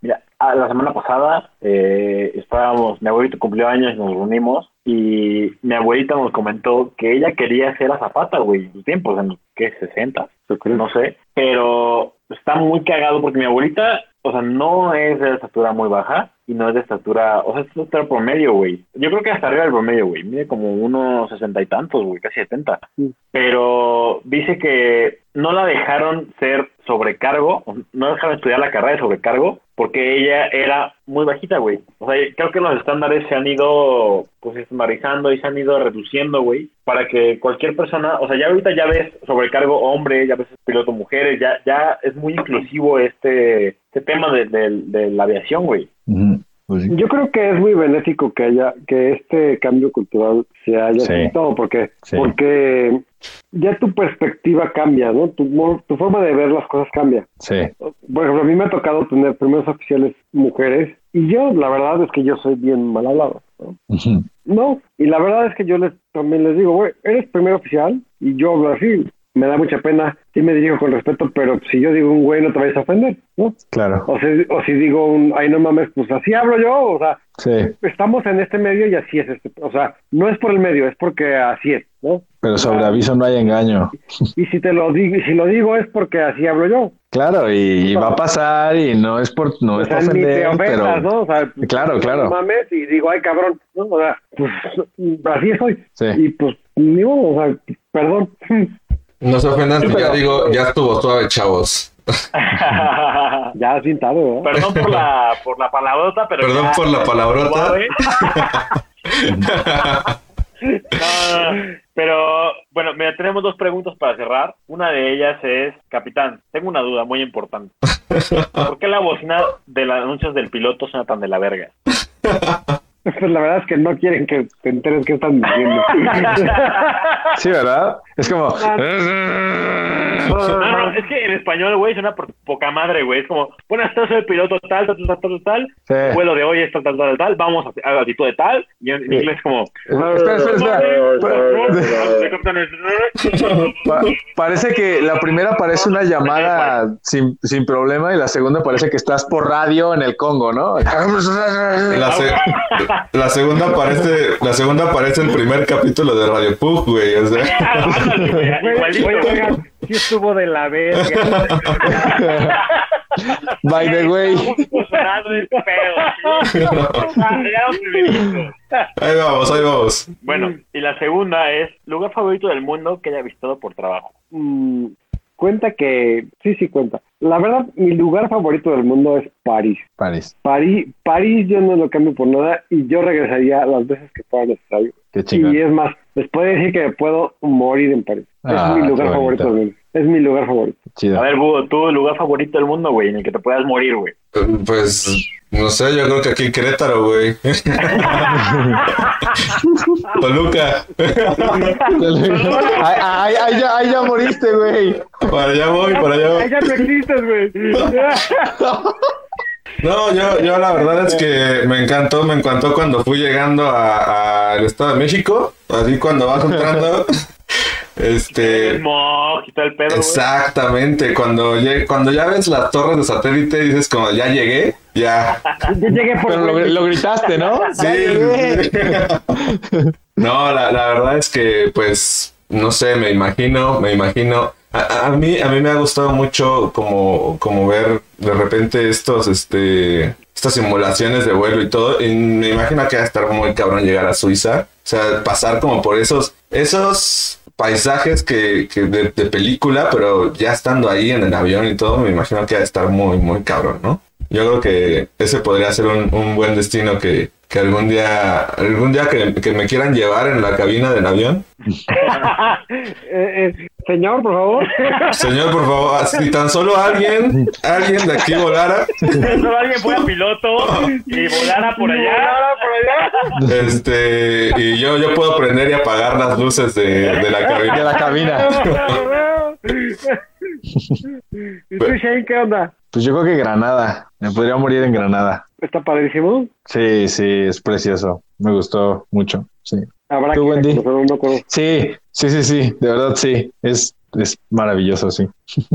Mira, ah, la semana pasada eh, estábamos, mi abuelito cumplió años y nos reunimos y mi abuelita nos comentó que ella quería ser azafata, güey, en sus tiempos, en los, ¿qué? 60, no sé, pero está muy cagado porque mi abuelita, o sea, no es de estatura muy baja y no es de estatura, o sea, es de estatura promedio, güey. Yo creo que hasta arriba del promedio, güey, mide como unos sesenta y tantos, güey, casi setenta. Pero dice que no la dejaron ser sobrecargo, no dejaron estudiar la carrera de sobrecargo porque ella era muy bajita, güey. O sea, creo que los estándares se han ido pues estandarizando y se han ido reduciendo, güey, para que cualquier persona, o sea, ya ahorita ya ves sobrecargo hombre, ya ves piloto mujeres, ya ya es muy inclusivo este este tema de, de- de la aviación, güey. Pues sí. Yo creo que es muy benéfico que haya que este cambio cultural se haya Sí. porque Sí. porque ya tu perspectiva cambia, ¿no? Tu, tu forma de ver las cosas cambia. Sí. Por ejemplo, a mí me ha tocado tener primeros oficiales mujeres y yo la verdad es que yo soy bien mal hablado. ¿no? No, y la verdad es que yo les también les digo, güey, eres primer oficial y yo hablo así. Me da mucha pena, sí me dirijo con respeto, pero si yo digo un güey no te vayas a ofender, ¿no? Claro. O, si, o si digo un, ay no mames, pues así hablo yo, o sea, Sí. estamos en este medio y así es este, o sea, no es por el medio, es porque así es, ¿no? Pero sobre aviso no hay engaño. Y si te lo digo, y si lo digo es porque así hablo yo. Claro, y, y va a pasar y no es por no o es sea, ofender, ofendas, pero ¿no? O sea, pues, Claro, claro. no mames y digo, ay cabrón, ¿no? O sea, pues así soy. Sí. Y pues, ni modo, o sea, perdón. No se ofendan, ya digo, ya estuvo suave, chavos. Ya has pintado, ¿verdad? Perdón por la por la palabrota, pero Perdón ya- por la palabrota. No, pero bueno, Bueno, mira, tenemos dos preguntas para cerrar. Una de ellas es, capitán, tengo una duda muy importante. ¿Por qué la bocina de los anuncios del piloto suena tan de la verga? Pues la verdad es que no quieren que te enteres qué están diciendo. Sí, ¿verdad? Es como. No, no, es que en español, güey, suena por poca madre, güey. Es como, buenas tardes, soy el piloto tal, tal, tal, tal, tal, Sí. El vuelo de hoy es tal, tal, tal, tal, vamos a a la altitud de tal. Y en en inglés es como... Espera, espera, espera. Pa- parece que la primera parece una llamada sin, sin problema y la segunda parece que estás por radio en el Congo, ¿no? La, se- la segunda parece, la segunda parece el primer capítulo de Radio Pug, güey. O sea, güey, igualito, sí estuvo de la verga. By the way. Ahí vamos, ahí vamos. Bueno, y la segunda es lugar favorito del mundo que haya visitado por trabajo. Mm, cuenta que, sí, sí cuenta. La verdad, mi lugar favorito del mundo es París. París. París, París yo no lo cambio por nada y yo regresaría las veces que fuera necesario. Qué chingón. Y es más, les puedo decir que puedo morir en París. Ah, es mi qué lugar favorito del mundo. Es mi lugar favorito. Chido. A ver, Búho, tu lugar favorito del mundo, güey, en el que te puedas morir, güey. Pues, no sé, yo creo que aquí en Querétaro, güey. Toluca. Ay, ay, ay, ya, ay, ya moriste, güey. Para allá voy, para allá voy. ya no existes, güey. No, yo, yo la verdad es que me encantó, me encantó cuando fui llegando a- al Estado de México, así cuando vas entrando, El este, smog y todo el pedo, exactamente, cuando, cuando ya ves las torres de satélite dices como ya llegué, ya, Yo llegué por Pero lo, lo gritaste, ¿no? sí. No, la, la verdad es que, pues, no sé, me imagino, me imagino. A, a mí, a mí me ha gustado mucho como, como ver de repente estos, este, estas simulaciones de vuelo y todo. Y me imagino que va a estar muy cabrón llegar a Suiza. O sea, pasar como por esos, esos paisajes que, que de, de película, pero ya estando ahí en el avión y todo, me imagino que va a estar muy, muy cabrón, ¿no? Yo creo que ese podría ser un, un buen destino que, que algún día, algún día que, que me quieran llevar en la cabina del avión. Eh, eh, señor, por favor. Señor, por favor, si tan solo alguien, alguien de aquí volara, Solo alguien fuera piloto y volara por allá. este, y yo, yo puedo prender y apagar las luces de, de la De cabina. la cabina. ¿Y tú, Shane, qué onda? Pues yo creo que Granada. Me podría morir en Granada. ¿Está padrísimo? Sí, sí, es precioso. Me gustó mucho. Sí. Habrá ¿Tú, que Wendy? no. Sí, sí, sí, sí. De verdad, sí. Es, es maravilloso, sí.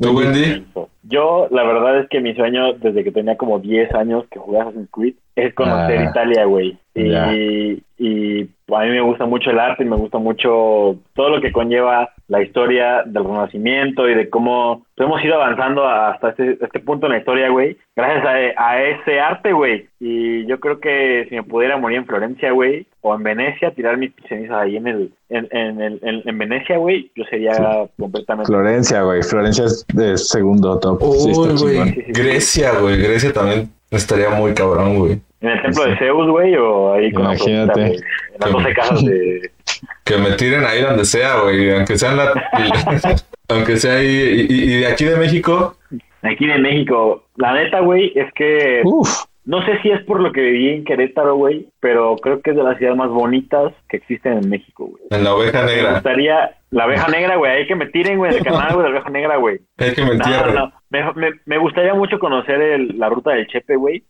¿Tú, Wendy? Yo, la verdad es que mi sueño, desde que tenía como 10 años que jugué Assassin's Creed, es conocer Ah. Italia, güey. Y, y a mí me gusta mucho el arte y me gusta mucho todo lo que conlleva la historia del Renacimiento y de cómo hemos ido avanzando hasta este, este punto en la historia, güey, gracias a, a ese arte, güey. Y yo creo que si me pudiera morir en Florencia, güey, o en Venecia, tirar mis cenizas ahí en el en, en, el- en, en Venecia, güey, yo sería completamente... Florencia, güey. Florencia es de segundo top. Uy, güey, Grecia, güey, Grecia también estaría muy cabrón, güey. ¿En el templo de Zeus, güey? ¿O ahí con Imagínate. Güey? En las 12 casas de... Que me tiren ahí donde sea, güey, aunque sea en la... aunque sea ahí, y, y- y de aquí de México, Aquí de México. La neta, güey, es que... Uf. No sé si es por lo que viví en Querétaro, güey, pero creo que es de las ciudades más bonitas que existen en México, güey. en la oveja Me negra, gustaría... La abeja negra, güey. Hay que me tiren, güey, del canal, güey, de la abeja negra, güey. hay que me No, entierren. no, me, me, me gustaría mucho conocer el- la ruta del Chepe, güey,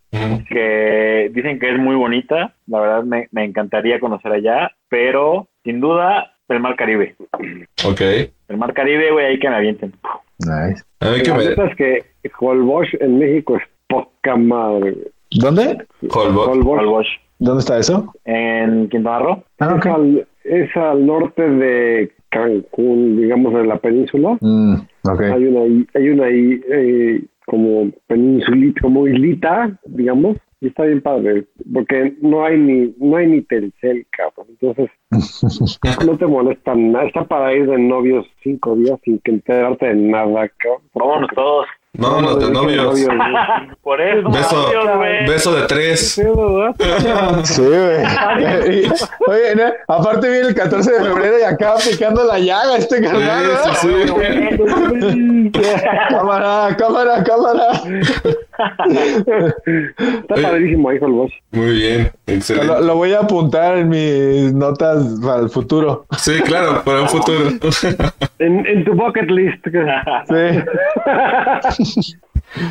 que dicen que es muy bonita. La verdad, me, me encantaría conocer allá, pero sin duda, el Mar Caribe. Ok. El Mar Caribe, güey, ahí que me avienten. Nice. A mí que La me... es que Holbox en México es poca madre. güey. ¿Dónde? Holbox. ¿Dónde está eso? En Quintana Roo. Ah, es, ok. al, es al norte de Cancún, digamos, de la península. Mm, ok. Hay una ahí, hay una ahí eh, como peninsulita, como islita, digamos, y está bien padre, porque no hay ni, no hay ni Telcel, cabrón. Entonces, no te molestan nada. Está para ir de novios cinco días sin que enterarte de nada, cabrón. Vámonos todos. Vámonos de novios. Por eso, Beso, beso de tres. Sí, güey. Oye, ¿no? aparte viene el 14 de febrero y acaba picando la llaga este carnal. ¿no? Sí, sí, sí. Cámara, cámara, cámara. Está Oye. padrísimo ahí boss. Muy bien, Lo, excelente. lo voy a apuntar en mis notas para el futuro. Sí, claro, para un futuro. En, en tu bucket list. Sí.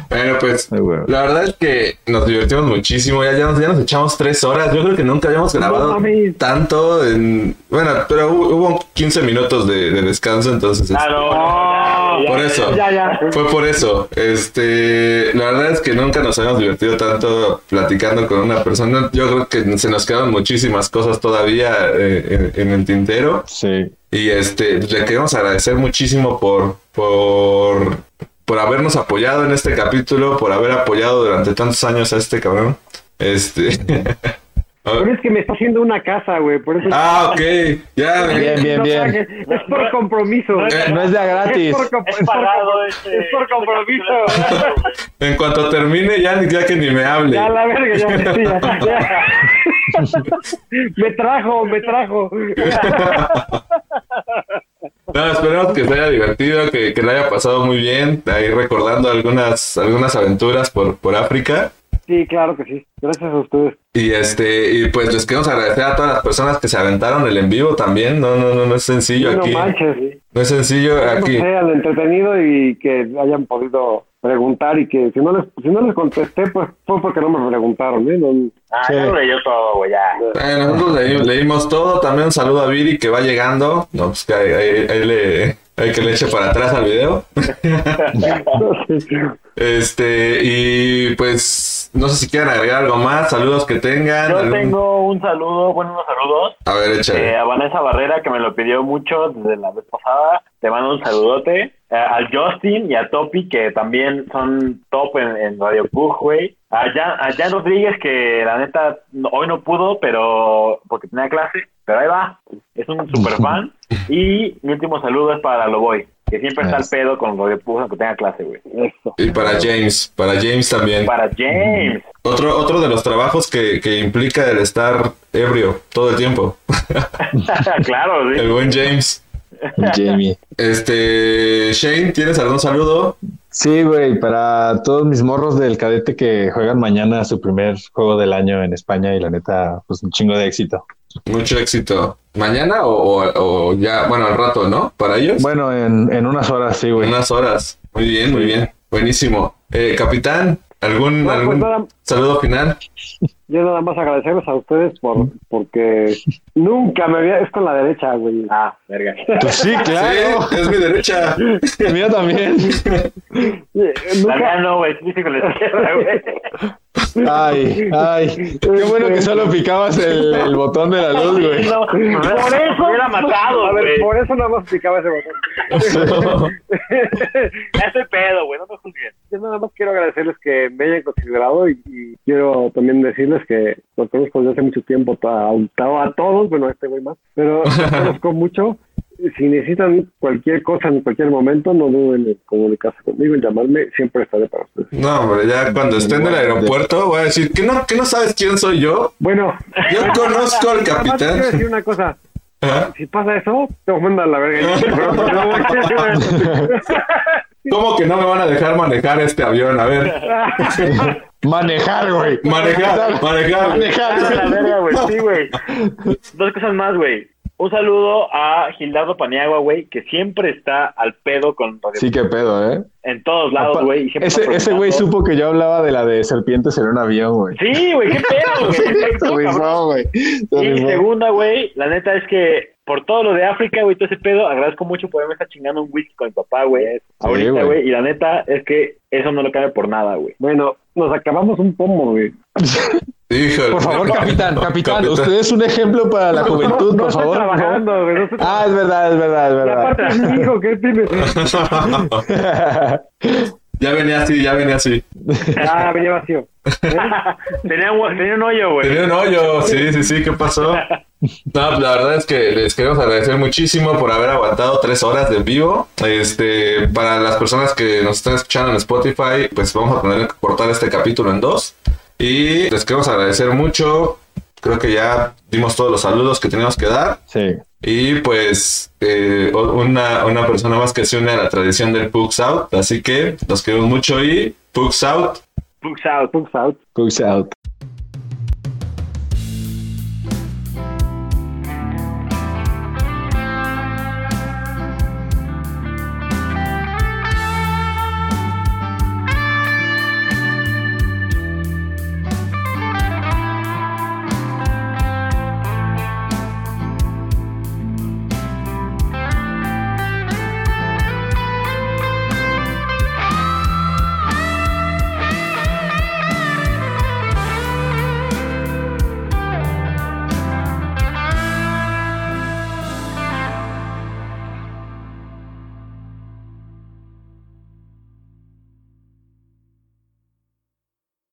Bueno, pues Ay, la verdad es que nos divertimos muchísimo. Ya, ya, nos, ya nos echamos tres horas. Yo creo que nunca habíamos grabado No tanto. En, bueno, pero hubo, hubo 15 minutos de, de descanso, entonces. Este, ya, Por ya. eso. Ya, ya. Fue por eso. Este, la verdad es que nunca nos habíamos divertido tanto platicando con una persona. Yo creo que se nos quedaron muchísimas cosas todavía eh, en, en el tintero. Sí. Y este, le queremos agradecer muchísimo por, por, por habernos apoyado en este capítulo, por haber apoyado durante tantos años a este cabrón. Este. Pero es que me está haciendo una casa, güey. Por eso. ah, ok. Ya. Bien, bien, bien. Es por compromiso. No es de a gratis. Es por, com- Es es por pagado com- este- es por compromiso. En cuanto termine, ya, ya que ni me hable. Ya, la verga, ya, sí, ya, ya. Me trajo, me trajo. No, esperemos que se haya divertido, que, que le haya pasado muy bien, ahí recordando algunas, algunas aventuras por, por África. Sí, claro que sí. Gracias a ustedes. Y este, y pues les queremos agradecer a todas las personas que se aventaron el en vivo también. No, no, no, no es sencillo no aquí. manches. No es sencillo Que aquí. sean entretenido y que hayan podido preguntar y que si no les si no les contesté pues fue porque no me preguntaron ¿eh? No- Ah, Sí. ya lo leyó todo, güey, ya. Eh, nosotros leí- leímos todo. También un saludo a Viri que va llegando. No, pues que ahí, ahí- ahí le, hay que le eche para atrás al video. Este, y pues no sé si quieren agregar algo más. Saludos que tengan. Yo algún- tengo un saludo, bueno, unos saludos. A ver, Eh, échale. a Vanessa Barrera, que me lo pidió mucho desde la vez pasada. Te mando un saludote. Eh, al Justin y a Topi, que también son top en, en Radio Pug, güey. A Jan, a Jan Rodríguez, que la neta hoy no pudo, pero porque tenía clase. Pero ahí va. Es un super fan. Y mi último saludo es para Loboy, que siempre está al pedo con Radio Pug, aunque tenga clase, güey. eso Y para James, para James también. Para James. Otro, otro de los trabajos que, que implica el estar ebrio todo el tiempo. claro, sí. El buen James. Jamie. Este, Shane, ¿tienes algún saludo? Sí, güey, para todos mis morros del cadete que juegan mañana su primer juego del año en España y la neta, pues un chingo de éxito. Mucho éxito. ¿Mañana o, o- o ya, bueno, al rato, ¿no? Para ellos. Bueno, en, en unas horas, sí, güey. Unas horas. Muy bien, muy bien. Buenísimo. Eh, capitán, ¿algún, No, pues algún nada. Saludo final? yo nada más agradecerles a ustedes por porque nunca me había es con la derecha güey Ah, verga. Pues sí, claro. Sí, es mi derecha. Mira también. La mía nunca no, güey, sí, sí, con la izquierda, güey. Ay, ay. Qué bueno que solo picabas el, el botón de la luz, güey. No, por eso. hubiera matado, a ver güey. por eso nada más picaba ese botón Ese pedo, güey, no me juzguen. yo nada más quiero agradecerles que me hayan considerado y, y quiero también decirles que los conozco desde hace mucho tiempo a, a, a todos bueno a este güey más pero los conozco mucho. Si necesitan cualquier cosa en cualquier momento no duden en comunicarse conmigo en llamarme siempre estaré para ustedes. No, hombre, ya cuando esté en el aeropuerto voy a decir que no, que no sabes quién soy yo. bueno. Yo conozco al más quiero capitán. decir una cosa. Si pasa eso te mando a la verga ¿Cómo que no me van a dejar manejar este avión? A ver, Manejar, güey. manejar, manejar. Ah, la verga, güey, sí, güey. Dos cosas más, güey. Un saludo a Gildardo Paniagua, güey, que siempre está al pedo con Radio Sí, qué pedo, ¿eh? en todos lados, güey. Ese, güey supo que yo hablaba de la de serpientes en un avión, güey. Sí, güey, qué pedo, güey. Y segunda, güey, la neta es que por todo lo de África, güey, todo ese pedo, agradezco mucho poderme estar chingando un whisky con mi papá, güey. Ahorita, güey. y la neta es que eso no lo cambia por nada, güey. bueno nos acabamos un pomo güey Híjole. Por favor, capitán, capitán, Capitán. usted es un ejemplo para la juventud, no por favor. trabajando Ah, es verdad, es verdad, es Y aparte verdad. es mi hijo que tiene ya venía así, ya venía así. ah venía vacío tenía, un, tenía un hoyo, güey. Tenía un hoyo, sí, sí, sí, ¿qué pasó? No, la verdad es que les queremos agradecer muchísimo por haber aguantado tres horas de vivo. Este, para las personas que nos están escuchando en Spotify, pues vamos a tener que cortar este capítulo en dos. Y les queremos agradecer mucho. Creo que ya dimos todos los saludos que teníamos que dar. Sí. Y pues eh, una, una persona más que se une a la tradición del Pugs Out. Así que los queremos mucho y Pugs Out. Pugs out. Pugs out. Pugs out.